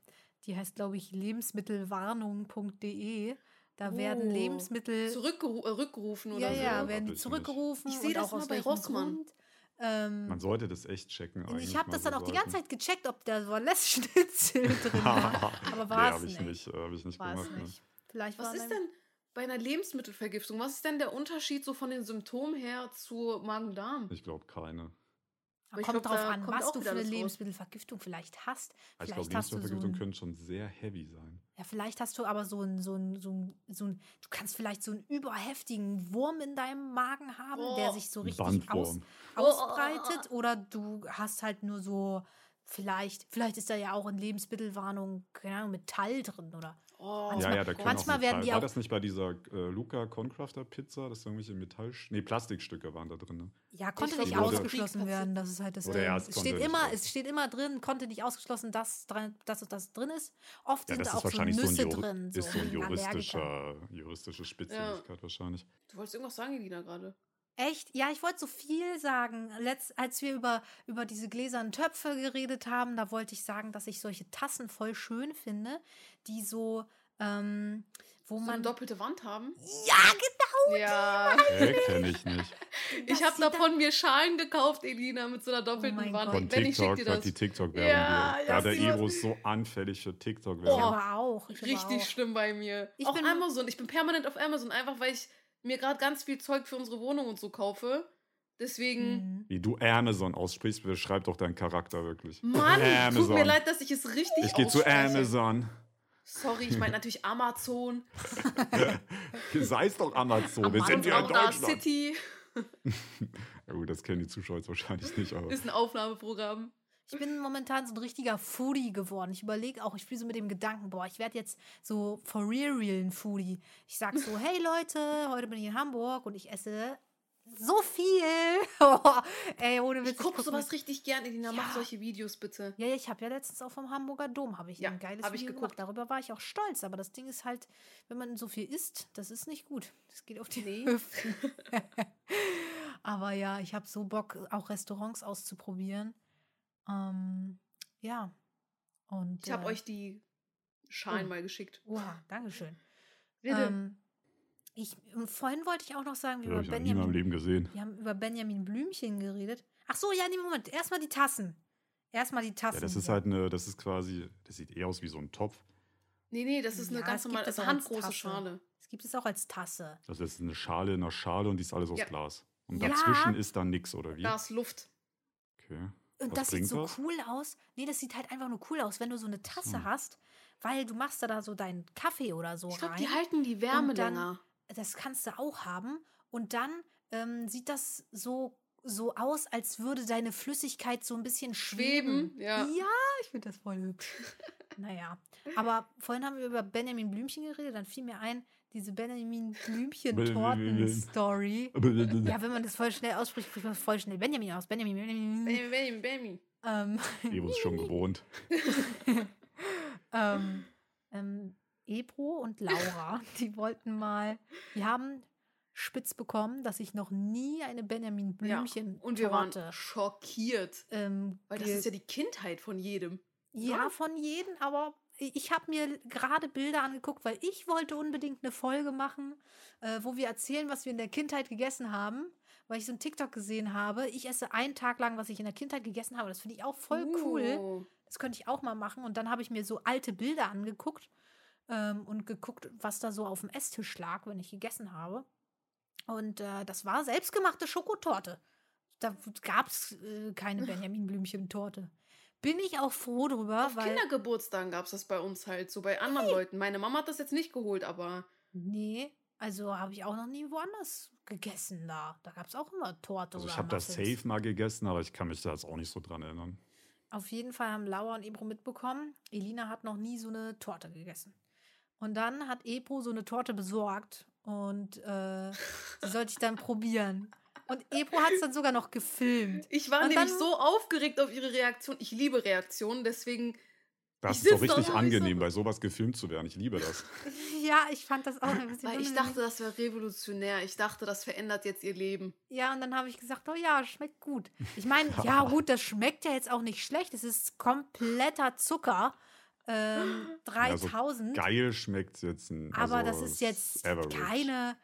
die heißt, glaube ich, lebensmittelwarnung.de. Da werden Oh. Lebensmittel. Zurückgeru äh, rückgerufen oder ja, so. ja, werden die zurückgerufen. Ich seh und das auch mal aus bei Rossmann. Grund. Ähm, Man sollte das echt checken. ich habe das dann so auch die Seiten. ganze Zeit gecheckt, ob der Walless-Schnitzel drin war. Aber nee, war es habe ich nicht. nicht, äh, hab ich nicht War es gemacht. Ne. nicht. Vielleicht Was war ist dann- denn bei einer Lebensmittelvergiftung? Was ist denn der Unterschied so von den Symptomen her zu Magen-Darm? Ich glaube keine. Aber ich kommt glaub, drauf an, kommt was du für eine. Lebensmittelvergiftung vielleicht hast. Ich Vielleicht glaube, hast du so Lebensmittelvergiftung ein, können schon sehr heavy sein. ja, vielleicht hast du aber so einen, so einen, so einen, so einen, du kannst vielleicht so einen überheftigen Wurm in deinem Magen haben, der Oh. sich so Ein richtig aus, ausbreitet. Oder du hast halt nur so, vielleicht, vielleicht ist da ja auch in Lebensmittelwarnung, keine Ahnung, Metall drin oder. Oh, Manchmal- ja, ja, da können manchmal auch werden die War auch- das nicht bei dieser äh, Luca Concrafter Pizza, dass irgendwelche Metall... Nee, Plastikstücke waren da drin. Ne? Ja, konnte glaub, nicht ausgeschlossen werden. Das ist halt das Ding. ja, es steht immer, es steht immer drin, konnte nicht ausgeschlossen, dass dass das drin ist. Oft Ja, sind das da ist auch so so, Nüsse ein, Jur drin. ist so ein juristischer, juristische Spezialität wahrscheinlich. du wolltest irgendwas sagen, Elina, gerade. Echt? Ja, ich wollte so viel sagen. Letzt, als wir über, über diese gläsernen Töpfe geredet haben, da wollte ich sagen, dass ich solche Tassen voll schön finde, die so, ähm, wo So eine man. doppelte Wand haben. Ja, genau! Ja, Hä, kenne ich nicht. ich habe davon mir Schalen gekauft, Elina, mit so einer doppelten mein Wand. Von Wenn ich schick TikTok, das. die TikTok-Werbung. Ja, ja, ja, der war- ist so anfällig für Ich TikTok-Werbung. Oh. aber auch. Ich Richtig auch. schlimm bei mir. Ich auch bin- Amazon. Ich bin permanent auf Amazon, einfach weil ich mir gerade ganz viel Zeug für unsere Wohnung und so kaufe. Deswegen, Mhm. Wie du Amazon aussprichst, beschreib doch deinen Charakter wirklich. Mann, tut Amazon. mir leid, dass ich es richtig Ich gehe zu. Amazon. Sorry, ich meine natürlich Amazon. Sei es doch Amazon. Wir sind ja in Amazon Deutschland. City Ja, gut, das kennen die Zuschauer jetzt wahrscheinlich nicht, aber. ist ein Aufnahmeprogramm. Ich bin momentan so ein richtiger Foodie geworden. Ich überlege auch, ich spiele so mit dem Gedanken, boah, ich werde jetzt so for real real ein Foodie. Ich sag so, hey Leute, heute bin ich in Hamburg und ich esse so viel. Oh, ey, ohne Witz. Ich gucke guck sowas mir- richtig gern, Elina. Mach Ja. solche Videos bitte. Ja, ja, ich habe ja letztens auch vom Hamburger Dom habe ich Ja, ein geiles hab ich Video geguckt. gemacht. Darüber war ich auch stolz. Aber das Ding ist halt, wenn man so viel isst, das ist nicht gut. Das geht auf die Nee. Hüften. aber ja, ich habe so Bock, auch Restaurants auszuprobieren. Ähm, ja, Und, Ich habe äh, euch die Schalen oh. mal geschickt. Oha, Dankeschön. Bitte. Ähm, ich, und vorhin wollte ich auch noch sagen, wir, Ja, über Benjamin, Leben gesehen. wir haben über Benjamin Blümchen geredet. Ach so, ja, nee, Moment. Erstmal die Tassen. Erstmal die Tassen. Ja, das ist halt eine, das ist quasi, das sieht eher aus wie so ein Topf. nee, nee, das ist eine Ja, ganz es gibt normale, das das auch als handgroße. Schale. Es gibt es auch als Tasse. Das ist eine Schale in einer Schale und die ist alles aus Ja. Glas. Und Ja. dazwischen ist dann nix, oder wie? Da ist Luft. Okay. Und Was das sieht so das? cool aus. Nee, das sieht halt einfach nur cool aus, wenn du so eine Tasse Hm. hast, weil du machst da, da so deinen Kaffee oder so Ich glaube, rein. die halten die Wärme dann- länger. das kannst du auch haben. Und dann ähm, sieht das so, so aus, als würde deine Flüssigkeit so ein bisschen schweben. Schweben, ja. Ja, ich finde das voll hübsch. naja, aber vorhin haben wir über Benjamin Blümchen geredet, dann fiel mir ein, diese Benjamin Blümchen-Torten-Story. Ja, wenn man das voll schnell ausspricht, spricht man voll schnell Benjamin aus. Benjamin, Benjamin. Benjamin, Benjamin, Benjamin. Ähm, Evo ist schon gewohnt. ähm, ähm, Ebro und Laura, die wollten mal, die haben spitz bekommen, dass ich noch nie eine Benjamin Ja. Blümchen Und wir waren schockiert. ähm, Weil das ist ja die Kindheit von jedem. ja von jedem, aber ich habe mir gerade Bilder angeguckt, weil ich wollte unbedingt eine Folge machen, äh, wo wir erzählen, was wir in der Kindheit gegessen haben, weil ich so einen TikTok gesehen habe. Ich esse einen Tag lang, was ich in der Kindheit gegessen habe. Das finde ich auch voll cool. Uh. Das könnte ich auch mal machen. Und dann habe ich mir so alte Bilder angeguckt ähm, und geguckt, was da so auf dem Esstisch lag, wenn ich gegessen habe. Und äh, das war selbstgemachte Schokotorte. Da gab es äh, keine Benjamin Blümchen-Torte. Bin ich auch froh drüber, Auf weil. Kindergeburtstagen gab es das bei uns halt, so bei anderen Leuten. Meine Mama hat das jetzt nicht geholt, aber Nee, also habe ich auch noch nie woanders gegessen da. Da gab es auch immer Torte Also oder ich habe das safe mal gegessen, aber ich kann mich da jetzt auch nicht so dran erinnern. Auf jeden Fall haben Laura und Ebro mitbekommen, Elina hat noch nie so eine Torte gegessen. Und dann hat Ebro so eine Torte besorgt und äh, die sollte ich dann probieren. Und Ebro hat es dann sogar noch gefilmt. ich war Und nämlich dann- so aufgeregt auf ihre Reaktion. Ich liebe Reaktionen, deswegen Das Ich ist doch richtig ich so- angenehm, bei sowas gefilmt zu werden. Ich liebe das. Ja, ich fand das auch ein bisschen Weil ich dachte, das wäre revolutionär. Ich dachte, das verändert jetzt ihr Leben. Ja, und dann habe ich gesagt, oh ja, schmeckt gut. Ich meine, ja gut, das schmeckt ja jetzt auch nicht schlecht. Es ist kompletter Zucker. Ähm, Ja, so 3000. Geil schmeckt jetzt ein. Aber also das ist jetzt average. keine,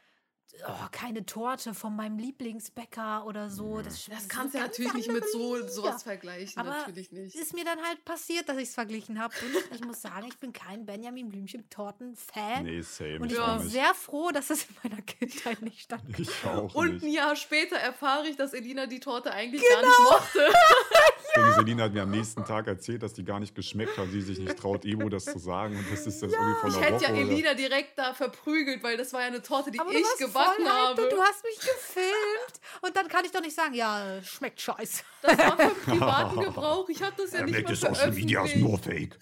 oh, keine Torte von meinem Lieblingsbäcker oder so. Das, Das ist kannst du eine natürlich nicht mit so sowas vergleichen. Aber natürlich nicht. Ist mir dann halt passiert, dass ich es verglichen habe. Und ich muss sagen, ich bin kein Benjamin Blümchen-Torten-Fan. Nee, same. Und ich Ja. bin sehr froh, dass es in meiner Kindheit nicht stattfand. Ich auch Und ein. Jahr später erfahre ich, dass Elina die Torte eigentlich Genau. gar nicht mochte. Und Selina hat mir am nächsten Tag erzählt, dass die gar nicht geschmeckt hat, sie sich nicht traut, Ebo das zu sagen. Und das ist das irgendwie von Ich einer hätte Woche. ja oder- Elina direkt da verprügelt, weil das war ja eine Torte, die Aber ich gebacken habe. du hast mich gefilmt. Und dann kann ich doch nicht sagen, ja, schmeckt scheiße. Das war für privaten Gebrauch. Ich habe das ja nicht mal Social Media ist nur fake.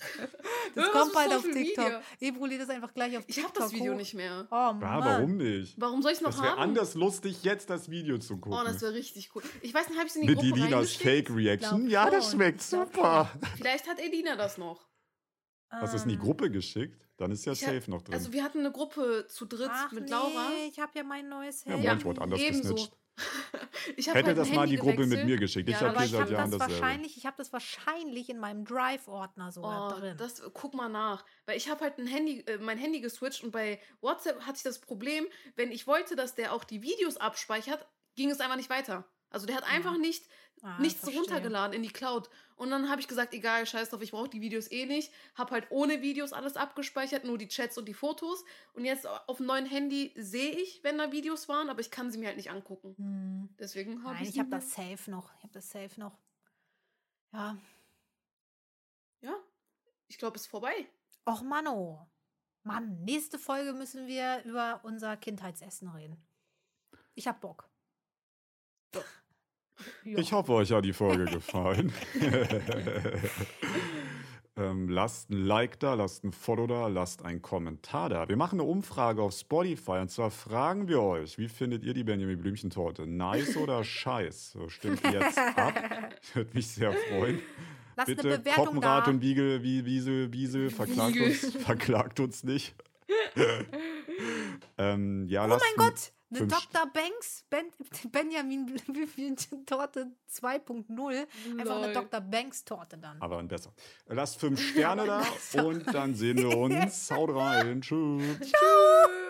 Das Ja, kommt bald auf TikTok. Media. Ebro lädt das einfach gleich auf Ich TikTok. habe das Video hoch. nicht mehr. Oh Ja, Mann. warum nicht? Warum soll ich noch Es wäre haben? anders lustig, jetzt das Video zu gucken. Oh, das wäre richtig cool. Ich weiß nicht, habe ich es in die Mit Gruppe Elinas reingesteckt? Fake Reaction. Glaub Ja, das schmeckt super. Vielleicht hat Elina das noch. Hast du es in die Ähm, Gruppe geschickt? Dann ist ja Ich hab- safe noch drin. Also wir hatten eine Gruppe zu dritt Ach, mit nee, Laura. ich habe ja mein neues ja, Handy. ja, ich wurde anders ebenso. gesnitcht. Ich hab Hätte halt das ein mal in die Handy Gruppe mit gewechselt. mir geschickt. Ich Ja, ich habe Jahren das dasselbe. wahrscheinlich, ich habe das wahrscheinlich in meinem Drive-Ordner sogar Oh, drin. das, guck mal nach. Weil ich habe halt ein Handy, äh, mein Handy geswitcht und bei WhatsApp hatte ich das Problem, wenn ich wollte, dass der auch die Videos abspeichert, ging es einfach nicht weiter. Also der hat einfach nicht Ah, nichts verstehe. runtergeladen in die Cloud. Und dann habe ich gesagt, egal, scheiß drauf, ich brauche die Videos eh nicht. Habe halt ohne Videos alles abgespeichert, nur die Chats und die Fotos. Und jetzt auf dem neuen Handy sehe ich, wenn da Videos waren, aber ich kann sie mir halt nicht angucken. Hm. Deswegen habe Nein, ich ich habe das safe noch. Ich habe das safe noch. Ja. Ja, ich glaube, es ist vorbei. Och, Manno. Mann, nächste Folge müssen wir über unser Kindheitsessen reden. Ich hab Bock. Ja. Ich hoffe, euch hat die Folge gefallen. ähm, lasst ein Like da, lasst ein Follow da, lasst einen Kommentar da. Wir machen eine Umfrage auf Spotify und zwar fragen wir euch, wie findet ihr die Benjamin Blümchen-Torte? Nice oder scheiß? So stimmt jetzt ab. Würde mich sehr freuen. Lass Bitte eine Bewertung Koppenrad da. und Wiegel, wie, Wiesel, Wiesel, verklagt Wiegel. uns, verklagt uns nicht. ähm, ja, Oh mein ein- Gott, Eine Dr. Banks, ben, Benjamin Blümchen-Torte 2.0. Einfach eine. Dr. Banks-Torte dann. Aber ein besser. Lasst fünf Sterne da und dann sehen wir uns. Haut rein. Tschüss. Tschüss.